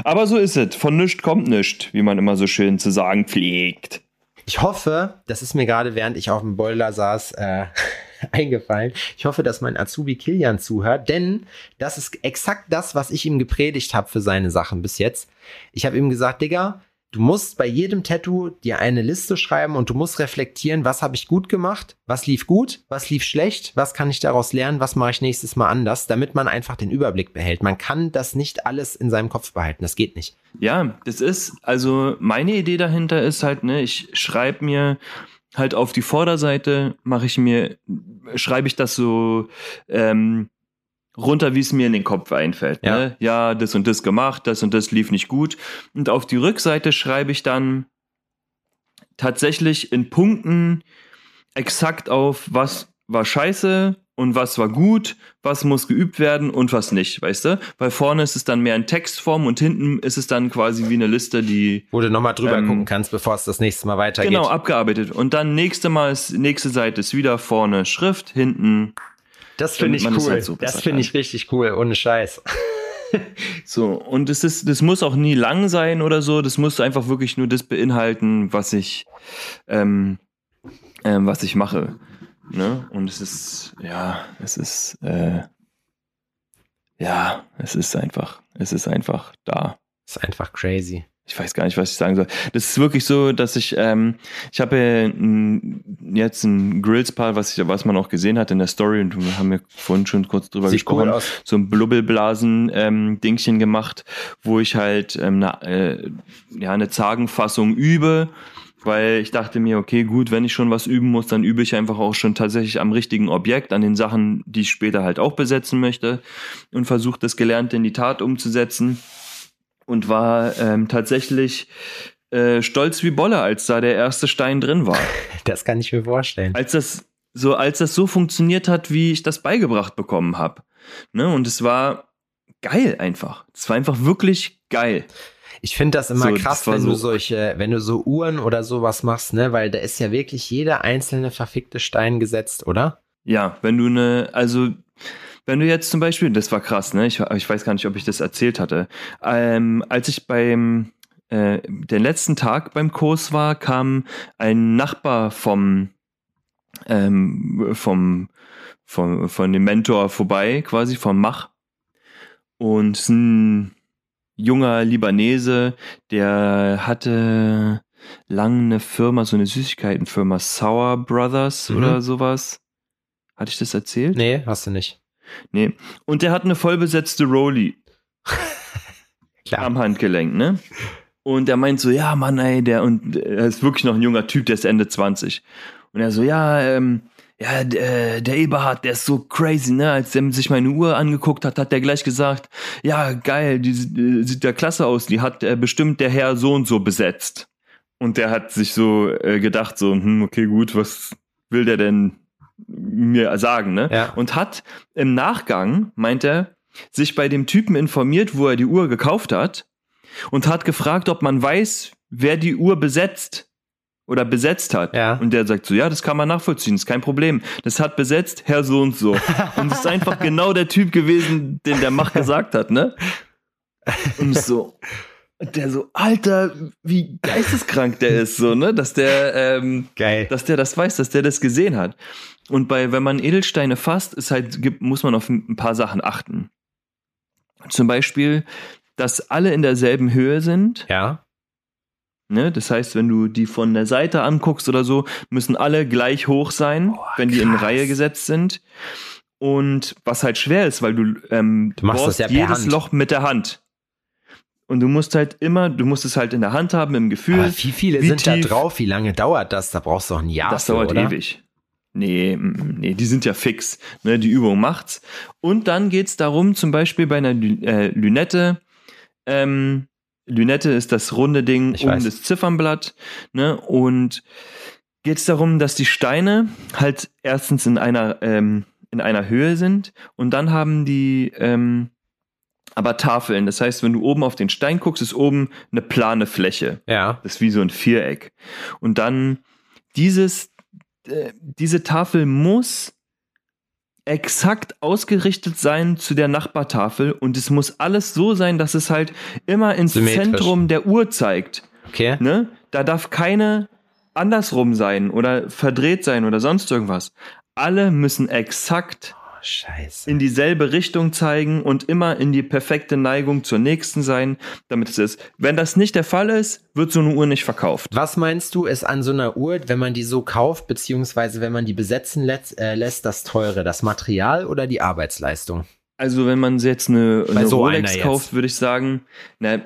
Aber so ist es. Von nichts kommt nichts, wie man immer so schön zu sagen pflegt. Ich hoffe, das ist mir gerade, während ich auf dem Boiler saß, äh, eingefallen. Ich hoffe, dass mein Azubi Kilian zuhört, denn das ist exakt das, was ich ihm gepredigt habe für seine Sachen bis jetzt. Ich habe ihm gesagt, Digga, Du musst bei jedem Tattoo dir eine Liste schreiben und du musst reflektieren, was habe ich gut gemacht, was lief gut, was lief schlecht, was kann ich daraus lernen, was mache ich nächstes Mal anders, damit man einfach den Überblick behält. Man kann das nicht alles in seinem Kopf behalten, das geht nicht. Ja, das ist, also meine Idee dahinter ist halt, ne, ich schreibe mir halt auf die Vorderseite, mache ich mir, schreibe ich das so, ähm, runter, wie es mir in den Kopf einfällt. Ja. Ne? ja, das und das gemacht, das und das lief nicht gut. Und auf die Rückseite schreibe ich dann tatsächlich in Punkten exakt auf, was war scheiße und was war gut, was muss geübt werden und was nicht, weißt du? Weil vorne ist es dann mehr in Textform und hinten ist es dann quasi wie eine Liste, die. Wo du nochmal drüber ähm, gucken kannst, bevor es das nächste Mal weitergeht. Genau, abgearbeitet. Und dann nächste Mal ist, nächste Seite ist wieder vorne Schrift, hinten Das finde ich cool. Halt so das finde ich richtig cool, ohne Scheiß. so, und es ist, das muss auch nie lang sein oder so. Das muss einfach wirklich nur das beinhalten, was ich, ähm, ähm, was ich mache. Ne? Und es ist, ja, es ist, äh, ja, es ist einfach, es ist einfach da. Es ist einfach crazy ich weiß gar nicht, was ich sagen soll. Das ist wirklich so, dass ich, ähm, ich habe ja jetzt ein Grillspal, was ich, was man auch gesehen hat in der Story und wir haben ja vorhin schon kurz drüber Sieht gesprochen, cool so ein Blubbelblasen ähm, Dingchen gemacht, wo ich halt ähm, na, äh, ja eine Zagenfassung übe, weil ich dachte mir, okay, gut, wenn ich schon was üben muss, dann übe ich einfach auch schon tatsächlich am richtigen Objekt, an den Sachen, die ich später halt auch besetzen möchte und versuche das Gelernte in die Tat umzusetzen und war ähm, tatsächlich äh, stolz wie Bolle, als da der erste Stein drin war. Das kann ich mir vorstellen. Als das so, als das so funktioniert hat, wie ich das beigebracht bekommen habe. Ne? Und es war geil einfach. Es war einfach wirklich geil. Ich finde das immer so, krass, das wenn so du solche, wenn du so Uhren oder sowas machst, ne, weil da ist ja wirklich jeder einzelne verfickte Stein gesetzt, oder? Ja, wenn du eine, also wenn du jetzt zum Beispiel, das war krass, ne? Ich, ich weiß gar nicht, ob ich das erzählt hatte. Ähm, als ich beim äh, den letzten Tag beim Kurs war, kam ein Nachbar vom ähm, vom, vom von dem Mentor vorbei, quasi vom Mach und ein junger Libanese, der hatte lang eine Firma, so eine Süßigkeitenfirma, Sour Brothers mhm. oder sowas. Hatte ich das erzählt? Nee, hast du nicht. Nee. Und der hat eine vollbesetzte Rolli. Klar. Am Handgelenk, ne? Und er meint so, ja, Mann, ey, der, und er ist wirklich noch ein junger Typ, der ist Ende 20. Und er so, ja, ähm, ja, der, der Eberhard, der ist so crazy, ne? Als der sich meine Uhr angeguckt hat, hat der gleich gesagt, ja, geil, die, die sieht ja klasse aus, die hat äh, bestimmt der Herr so und so besetzt. Und der hat sich so äh, gedacht, so, hm, okay, gut, was will der denn mir sagen, ne? Ja. Und hat im Nachgang, meint er, sich bei dem Typen informiert, wo er die Uhr gekauft hat und hat gefragt, ob man weiß, wer die Uhr besetzt oder besetzt hat. Ja. Und der sagt so, ja, das kann man nachvollziehen, ist kein Problem. Das hat besetzt Herr so und so. und es ist einfach genau der Typ gewesen, den der Mach gesagt hat, ne? Und so, der so, Alter, wie geisteskrank der ist, so, ne? Dass der, ähm, Geil. dass der das weiß, dass der das gesehen hat. Und bei, wenn man Edelsteine fasst, ist halt, gibt, muss man auf ein paar Sachen achten. Zum Beispiel, dass alle in derselben Höhe sind. Ja. Ne? Das heißt, wenn du die von der Seite anguckst oder so, müssen alle gleich hoch sein, oh, wenn die in Reihe gesetzt sind. Und was halt schwer ist, weil du, ähm, du machst das ja jedes Hand. Loch mit der Hand. Und du musst halt immer, du musst es halt in der Hand haben, im Gefühl. Aber wie viele wie sind tief, da drauf? Wie lange dauert das? Da brauchst du auch ein Jahr. Das für, dauert oder? ewig. Nee, nee, die sind ja fix. Ne? Die Übung macht's. Und dann geht's darum, zum Beispiel bei einer äh, Lünette, ähm, Lünette ist das runde Ding ich um weiß. das Ziffernblatt, ne? Und geht's darum, dass die Steine halt erstens in einer, ähm, in einer Höhe sind und dann haben die ähm, aber Tafeln. Das heißt, wenn du oben auf den Stein guckst, ist oben eine plane Fläche. Ja. Das ist wie so ein Viereck. Und dann dieses äh, diese Tafel muss exakt ausgerichtet sein zu der Nachbartafel und es muss alles so sein, dass es halt immer ins Zentrum der Uhr zeigt. Okay. Ne? Da darf keine andersrum sein oder verdreht sein oder sonst irgendwas. Alle müssen exakt Scheiße. in dieselbe Richtung zeigen und immer in die perfekte Neigung zur nächsten sein, damit es ist. Wenn das nicht der Fall ist, wird so eine Uhr nicht verkauft. Was meinst du, ist an so einer Uhr, wenn man die so kauft, beziehungsweise wenn man die besetzen lässt, äh, lässt das teure, das Material oder die Arbeitsleistung? Also wenn man jetzt eine, eine so Rolex kauft, würde ich sagen, na,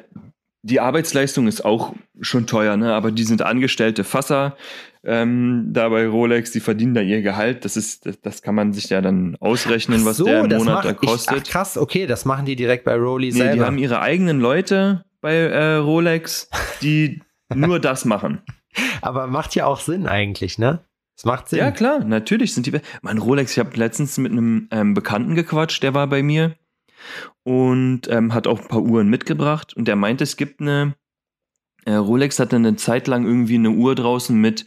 die Arbeitsleistung ist auch schon teuer, ne? aber die sind angestellte Fasser ähm, da bei Rolex, die verdienen da ihr Gehalt. Das ist, das, das kann man sich ja dann ausrechnen, was so, der im Monat da kostet. Ich, ach, krass, okay, das machen die direkt bei Rolex nee, selber. Die haben ihre eigenen Leute bei äh, Rolex, die nur das machen. Aber macht ja auch Sinn eigentlich, ne? Es macht Sinn. Ja, klar, natürlich sind die. Mein Rolex, ich habe letztens mit einem ähm, Bekannten gequatscht, der war bei mir und ähm, hat auch ein paar Uhren mitgebracht und der meinte, es gibt eine Rolex hatte eine Zeit lang irgendwie eine Uhr draußen mit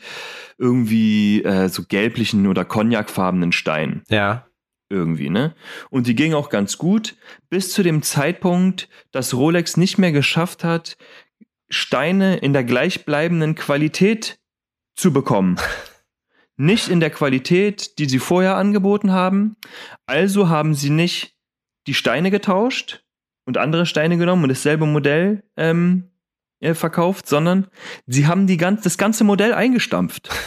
irgendwie äh, so gelblichen oder cognacfarbenen Steinen. Ja. irgendwie, ne? Und die ging auch ganz gut, bis zu dem Zeitpunkt, dass Rolex nicht mehr geschafft hat, Steine in der gleichbleibenden Qualität zu bekommen. nicht in der Qualität, die sie vorher angeboten haben. Also haben sie nicht die Steine getauscht und andere Steine genommen und dasselbe Modell ähm, äh, verkauft, sondern sie haben die ganz, das ganze Modell eingestampft.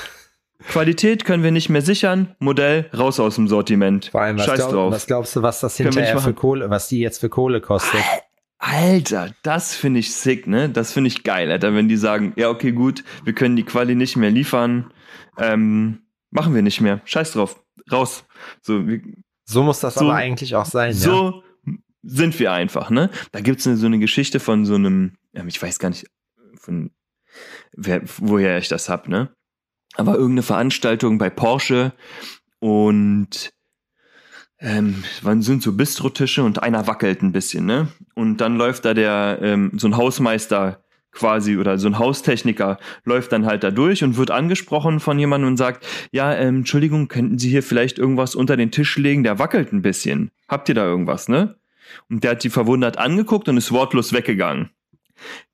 Qualität können wir nicht mehr sichern, Modell raus aus dem Sortiment. Vor allem, was, Scheiß glaub, drauf. was glaubst du, was das hinterher für Kohle, was die jetzt für Kohle kostet? Alter, das finde ich sick, ne? Das finde ich geil, Alter, wenn die sagen, ja, okay, gut, wir können die Quali nicht mehr liefern, ähm, machen wir nicht mehr. Scheiß drauf, raus. So, wir, so muss das so, aber eigentlich auch sein, So ja? Sind wir einfach, ne? Da gibt's eine, so eine Geschichte von so einem, ich weiß gar nicht, von wer, woher ich das hab, ne? Aber irgendeine Veranstaltung bei Porsche und ähm, wann sind so Bistrotische und einer wackelt ein bisschen, ne? Und dann läuft da der, ähm, so ein Hausmeister quasi oder so ein Haustechniker läuft dann halt da durch und wird angesprochen von jemandem und sagt, ja, ähm, Entschuldigung, könnten Sie hier vielleicht irgendwas unter den Tisch legen? Der wackelt ein bisschen. Habt ihr da irgendwas, ne? Und der hat die verwundert angeguckt und ist wortlos weggegangen.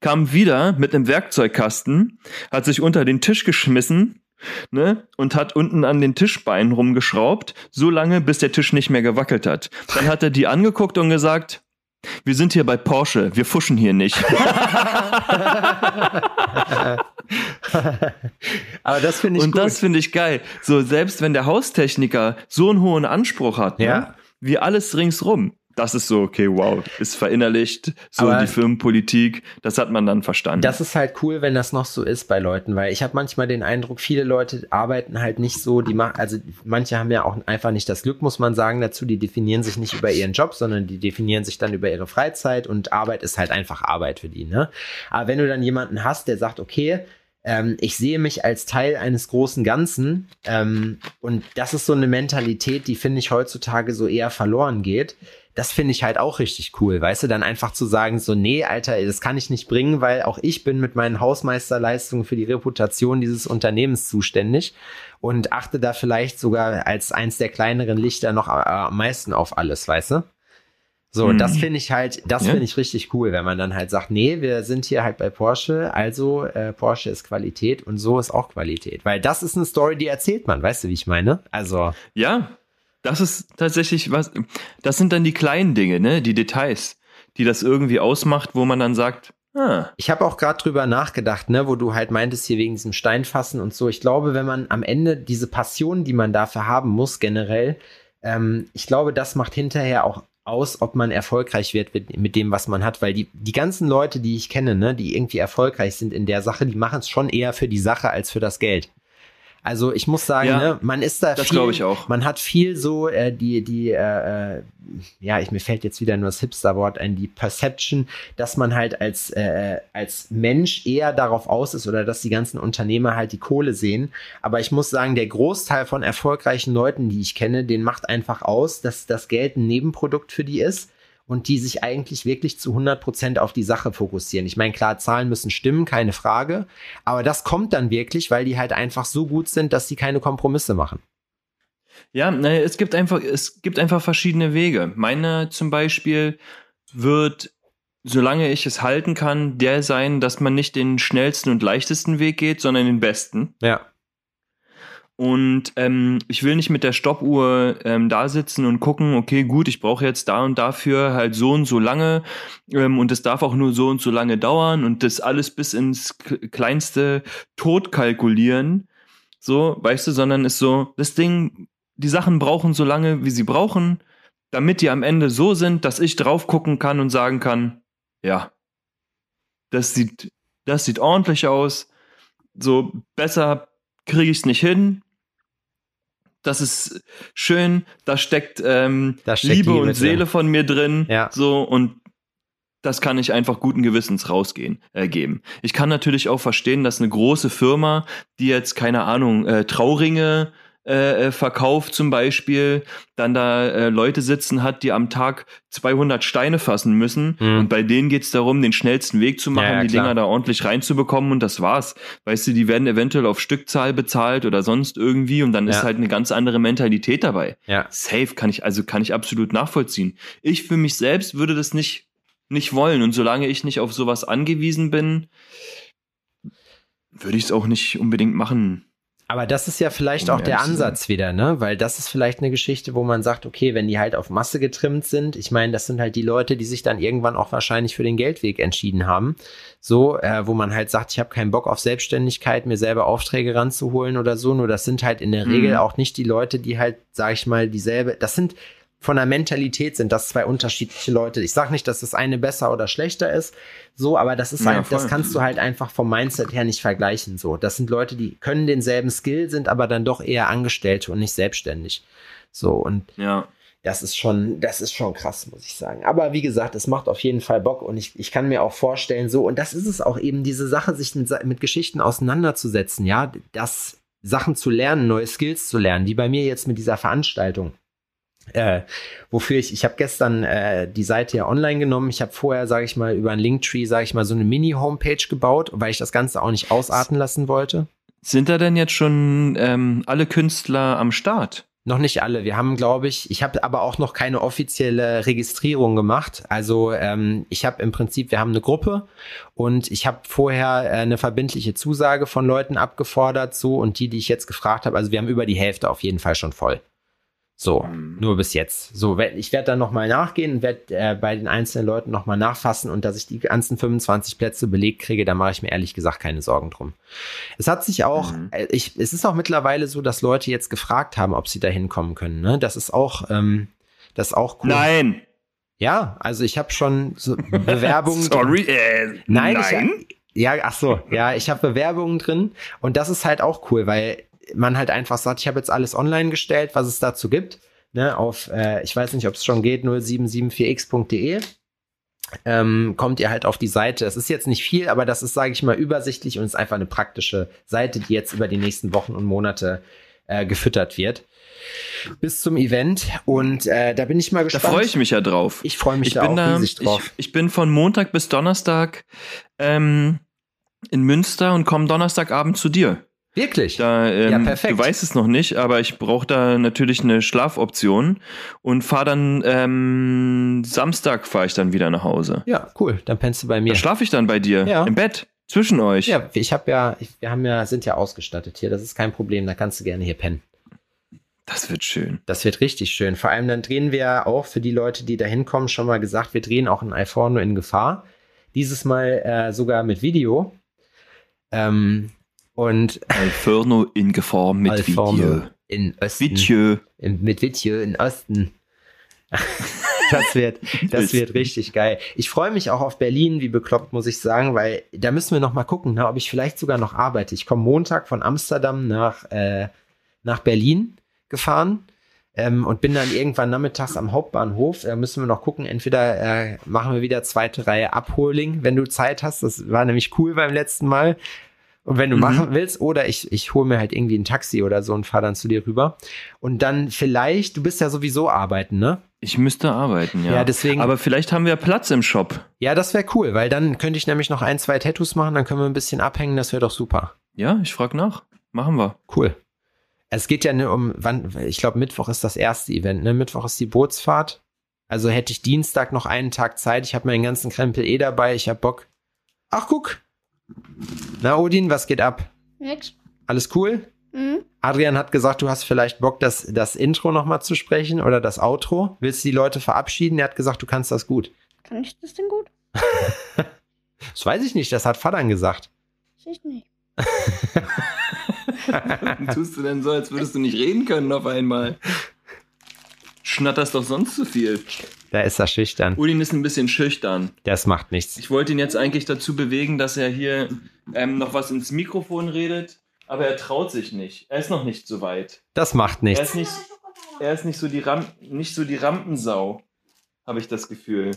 Kam wieder mit einem Werkzeugkasten, hat sich unter den Tisch geschmissen, ne, und hat unten an den Tischbeinen rumgeschraubt, so lange, bis der Tisch nicht mehr gewackelt hat. Dann hat er die angeguckt und gesagt, wir sind hier bei Porsche, wir fuschen hier nicht. Aber das finde ich Und gut. das finde ich geil. So, selbst wenn der Haustechniker so einen hohen Anspruch hat, Ja. ne, wie alles ringsrum, das ist so, okay, wow, ist verinnerlicht, so Aber- die Firmenpolitik, das hat man dann verstanden. Das ist halt cool, wenn das noch so ist bei Leuten, weil ich habe manchmal den Eindruck, viele Leute arbeiten halt nicht so, die machen, also manche haben ja auch einfach nicht das Glück, muss man sagen, dazu, die definieren sich nicht über ihren Job, sondern die definieren sich dann über ihre Freizeit und Arbeit ist halt einfach Arbeit für die, ne? Aber wenn du dann jemanden hast, der sagt, okay, ähm, ich sehe mich als Teil eines großen Ganzen ähm, und das ist so eine Mentalität, die finde ich heutzutage so eher verloren geht. Das finde ich halt auch richtig cool, weißt du, dann einfach zu sagen, so, nee, Alter, das kann ich nicht bringen, weil auch ich bin mit meinen Hausmeisterleistungen für die Reputation dieses Unternehmens zuständig und achte da vielleicht sogar als eins der kleineren Lichter noch äh, am meisten auf alles, weißt du? So, Mhm. das finde ich halt, das Ja. finde ich richtig cool, wenn man dann halt sagt, nee, wir sind hier halt bei Porsche, also äh, Porsche ist Qualität und so ist auch Qualität. Weil das ist eine Story, die erzählt man, weißt du, wie ich meine? Also, Ja, das ist tatsächlich was, das sind dann die kleinen Dinge, ne, die Details, die das irgendwie ausmacht, wo man dann sagt, ah, Ich habe auch gerade drüber nachgedacht, ne, wo du halt meintest hier wegen diesem Steinfassen und so. Ich glaube, wenn man am Ende diese Passion, die man dafür haben muss, generell, ähm, ich glaube, das macht hinterher auch aus, ob man erfolgreich wird mit, mit dem, was man hat, weil die, die ganzen Leute, die ich kenne, ne, die irgendwie erfolgreich sind in der Sache, die machen es schon eher für die Sache als für das Geld. Also ich muss sagen, Ja, ne, man ist da das viel, glaube ich auch. man hat viel so äh, die die äh, äh, ja, ich mir fällt jetzt wieder nur das Hipster-Wort ein, die Perception, dass man halt als äh, als Mensch eher darauf aus ist oder dass die ganzen Unternehmer halt die Kohle sehen. Aber ich muss sagen, der Großteil von erfolgreichen Leuten, die ich kenne, den macht einfach aus, dass das Geld ein Nebenprodukt für die ist und die sich eigentlich wirklich zu 100 Prozent auf die Sache fokussieren. Ich meine, klar, Zahlen müssen stimmen, keine Frage. Aber das kommt dann wirklich, weil die halt einfach so gut sind, dass sie keine Kompromisse machen. Ja, naja, es gibt einfach, es gibt einfach verschiedene Wege. Meine zum Beispiel wird, solange ich es halten kann, der sein, dass man nicht den schnellsten und leichtesten Weg geht, sondern den besten. Ja. Und ähm, ich will nicht mit der Stoppuhr ähm, da sitzen und gucken, okay, gut, ich brauche jetzt da und dafür halt so und so lange ähm, und es darf auch nur so und so lange dauern und das alles bis ins kleinste Tod kalkulieren. So, weißt du, sondern ist so, das Ding, die Sachen brauchen so lange, wie sie brauchen, damit die am Ende so sind, dass ich drauf gucken kann und sagen kann, ja, das sieht, das sieht ordentlich aus, so besser kriege ich es nicht hin. Das ist schön, da steckt, ähm, Da steckt Liebe, Liebe und drin. Seele von mir drin. Ja. So und das kann ich einfach guten Gewissens rausgehen, äh, geben. Ich kann natürlich auch verstehen, dass eine große Firma, die jetzt, keine Ahnung, äh, Trauringe äh, Verkauf zum Beispiel dann da äh, Leute sitzen hat, die am Tag 200 Steine fassen müssen mhm. und bei denen geht's darum, den schnellsten Weg zu machen, ja, ja, die Dinger da ordentlich reinzubekommen und das war's. Weißt du, die werden eventuell auf Stückzahl bezahlt oder sonst irgendwie und dann ja. ist halt eine ganz andere Mentalität dabei. Ja. Safe kann ich, also kann ich absolut nachvollziehen. Ich für mich selbst würde das nicht, nicht wollen und solange ich nicht auf sowas angewiesen bin, würde ich es auch nicht unbedingt machen. Aber das ist ja vielleicht auch der Ansatz wieder, ne? Weil das ist vielleicht eine Geschichte, wo man sagt, okay, wenn die halt auf Masse getrimmt sind, ich meine, das sind halt die Leute, die sich dann irgendwann auch wahrscheinlich für den Geldweg entschieden haben. So, äh, wo man halt sagt, ich habe keinen Bock auf Selbstständigkeit, mir selber Aufträge ranzuholen oder so. Nur das sind halt in der Regel mhm. auch nicht die Leute, die halt, sag ich mal, dieselbe, das sind von der Mentalität sind das zwei unterschiedliche Leute. Ich sage nicht, dass das eine besser oder schlechter ist, so, aber das ist halt, das kannst du halt einfach vom Mindset her nicht vergleichen. So, das sind Leute, die können denselben Skill, sind aber dann doch eher Angestellte und nicht selbstständig. So und ja. Das ist schon, das ist schon krass, muss ich sagen. Aber wie gesagt, es macht auf jeden Fall Bock und ich, ich kann mir auch vorstellen, so, und das ist es auch eben, diese Sache, sich mit, mit Geschichten auseinanderzusetzen, ja, das Sachen zu lernen, neue Skills zu lernen, wie bei mir jetzt mit dieser Veranstaltung äh, wofür ich, ich habe gestern äh, die Seite ja online genommen. Ich habe vorher, sage ich mal, über ein Linktree, sage ich mal, so eine Mini-Homepage gebaut, weil ich das Ganze auch nicht ausarten lassen wollte. Sind da denn jetzt schon ähm, alle Künstler am Start? Noch nicht alle. Wir haben, glaube ich, ich habe aber auch noch keine offizielle Registrierung gemacht. Also ähm, ich habe im Prinzip, wir haben eine Gruppe und ich habe vorher äh, eine verbindliche Zusage von Leuten abgefordert, so und die, die ich jetzt gefragt habe, also wir haben über die Hälfte auf jeden Fall schon voll. So, mhm. nur bis jetzt. So, ich werde dann nochmal nachgehen und werde äh, bei den einzelnen Leuten nochmal nachfassen und dass ich die ganzen 25 Plätze belegt kriege, da mache ich mir ehrlich gesagt keine Sorgen drum. Es hat sich auch, mhm. äh, ich, es ist auch mittlerweile so, dass Leute jetzt gefragt haben, ob sie da hinkommen können. Ne? Das ist auch, ähm, das ist auch cool. Nein! Ja, also ich habe schon so Bewerbungen. Sorry, äh, nein. nein? Ich, ja, ach so, ja, ich habe Bewerbungen drin und das ist halt auch cool, weil man halt einfach sagt, ich habe jetzt alles online gestellt, was es dazu gibt, ne, auf, äh, ich weiß nicht, ob es schon geht, 0774x.de. Ähm, kommt ihr halt auf die Seite. Es ist jetzt nicht viel, aber das ist, sage ich mal, übersichtlich und ist einfach eine praktische Seite, die jetzt über die nächsten Wochen und Monate äh, gefüttert wird. Bis zum Event und äh, da bin ich mal gespannt. Da freue ich mich ja drauf. Ich freue mich ich da auch da, riesig drauf. Ich, ich, bin von Montag bis Donnerstag ähm, in Münster und komme Donnerstagabend zu dir. Wirklich? Da, ähm, ja, perfekt. Du weißt es noch nicht, aber ich brauche da natürlich eine Schlafoption und fahre dann ähm, Samstag fahre ich dann wieder nach Hause. Ja, cool. Dann pennst du bei mir. Da schlafe ich dann bei dir ja. im Bett zwischen euch. Ja, ich habe ja, wir haben ja, sind ja ausgestattet hier. Das ist kein Problem. Da kannst du gerne hier pennen. Das wird schön. Das wird richtig schön. Vor allem dann drehen wir auch für die Leute, die da hinkommen, schon mal gesagt, wir drehen auch ein iPhone in Gefahr. Dieses Mal äh, sogar mit Video. Ähm, und Alferno in Gefahr mit Alferno. In Osten. In, mit Video in Osten. das wird, das wird richtig geil. Ich freue mich auch auf Berlin, wie bekloppt, muss ich sagen, weil da müssen wir noch mal gucken, ne, ob ich vielleicht sogar noch arbeite. Ich komme Montag von Amsterdam nach, äh, nach Berlin gefahren ähm, und bin dann irgendwann nachmittags am Hauptbahnhof. Da müssen wir noch gucken. Entweder äh, machen wir wieder zweite Reihe Abholing, wenn du Zeit hast. Das war nämlich cool beim letzten Mal. Und wenn du mhm. machen willst, oder ich, ich hole mir halt irgendwie ein Taxi oder so und fahre dann zu dir rüber. Und dann vielleicht, du bist ja sowieso arbeiten, ne? Ich müsste arbeiten, ja. Ja, deswegen. Aber vielleicht haben wir Platz im Shop. Ja, das wäre cool, weil dann könnte ich nämlich noch ein, zwei Tattoos machen, dann können wir ein bisschen abhängen, das wäre doch super. Ja, ich frage nach. Machen wir. Cool. Es geht ja nur um, wann, ich glaube, Mittwoch ist das erste Event, ne? Mittwoch ist die Bootsfahrt. Also hätte ich Dienstag noch einen Tag Zeit. Ich habe meinen ganzen Krempel eh dabei. Ich habe Bock. Ach, guck, na, Odin, was geht ab? Nix. Alles cool? Mhm. Adrian hat gesagt, du hast vielleicht Bock, das, das Intro nochmal zu sprechen oder das Outro. Willst du die Leute verabschieden? Er hat gesagt, du kannst das gut. Kann ich das denn gut? das weiß ich nicht, das hat Vater gesagt. Ich nicht. Tust du denn so, als würdest du nicht reden können auf einmal? Schnatterst doch sonst zu viel. Da ist er schüchtern. Udin ist ein bisschen schüchtern. Das macht nichts. Ich wollte ihn jetzt eigentlich dazu bewegen, dass er hier ähm, noch was ins Mikrofon redet, aber er traut sich nicht. Er ist noch nicht so weit. Das macht nichts. Er ist nicht, er ist nicht, so, die Ram nicht so die Rampensau, habe ich das Gefühl.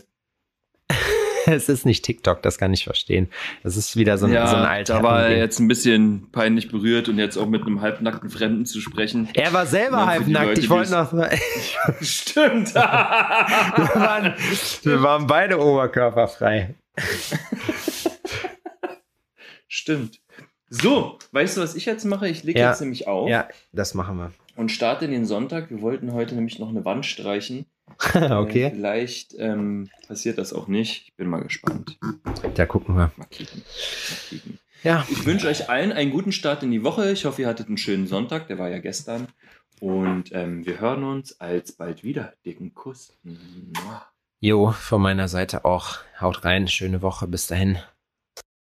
es ist nicht TikTok, das kann ich verstehen. Das ist wieder so ein, ja, so ein alter. Da war er jetzt ein bisschen peinlich berührt und jetzt auch mit einem halbnackten Fremden zu sprechen. Er war selber halbnackt. Ich wollte noch. Stimmt. wir, waren, wir waren beide oberkörperfrei. Stimmt. So, weißt du, was ich jetzt mache? Ich lege Ja. jetzt nämlich auf Ja, das machen wir. und starte den Sonntag. Wir wollten heute nämlich noch eine Wand streichen. Äh, okay, vielleicht ähm, passiert das auch nicht. Ich bin mal gespannt. da gucken wir. Mal kicken. Mal kicken. Ja, Ich wünsche euch allen einen guten Start in die Woche. Ich hoffe, ihr hattet einen schönen Sonntag. Der war ja gestern. Und ähm, wir hören uns alsbald wieder. Dicken Kuss. Mua. jo, von meiner Seite auch. Haut rein, schöne Woche, bis dahin.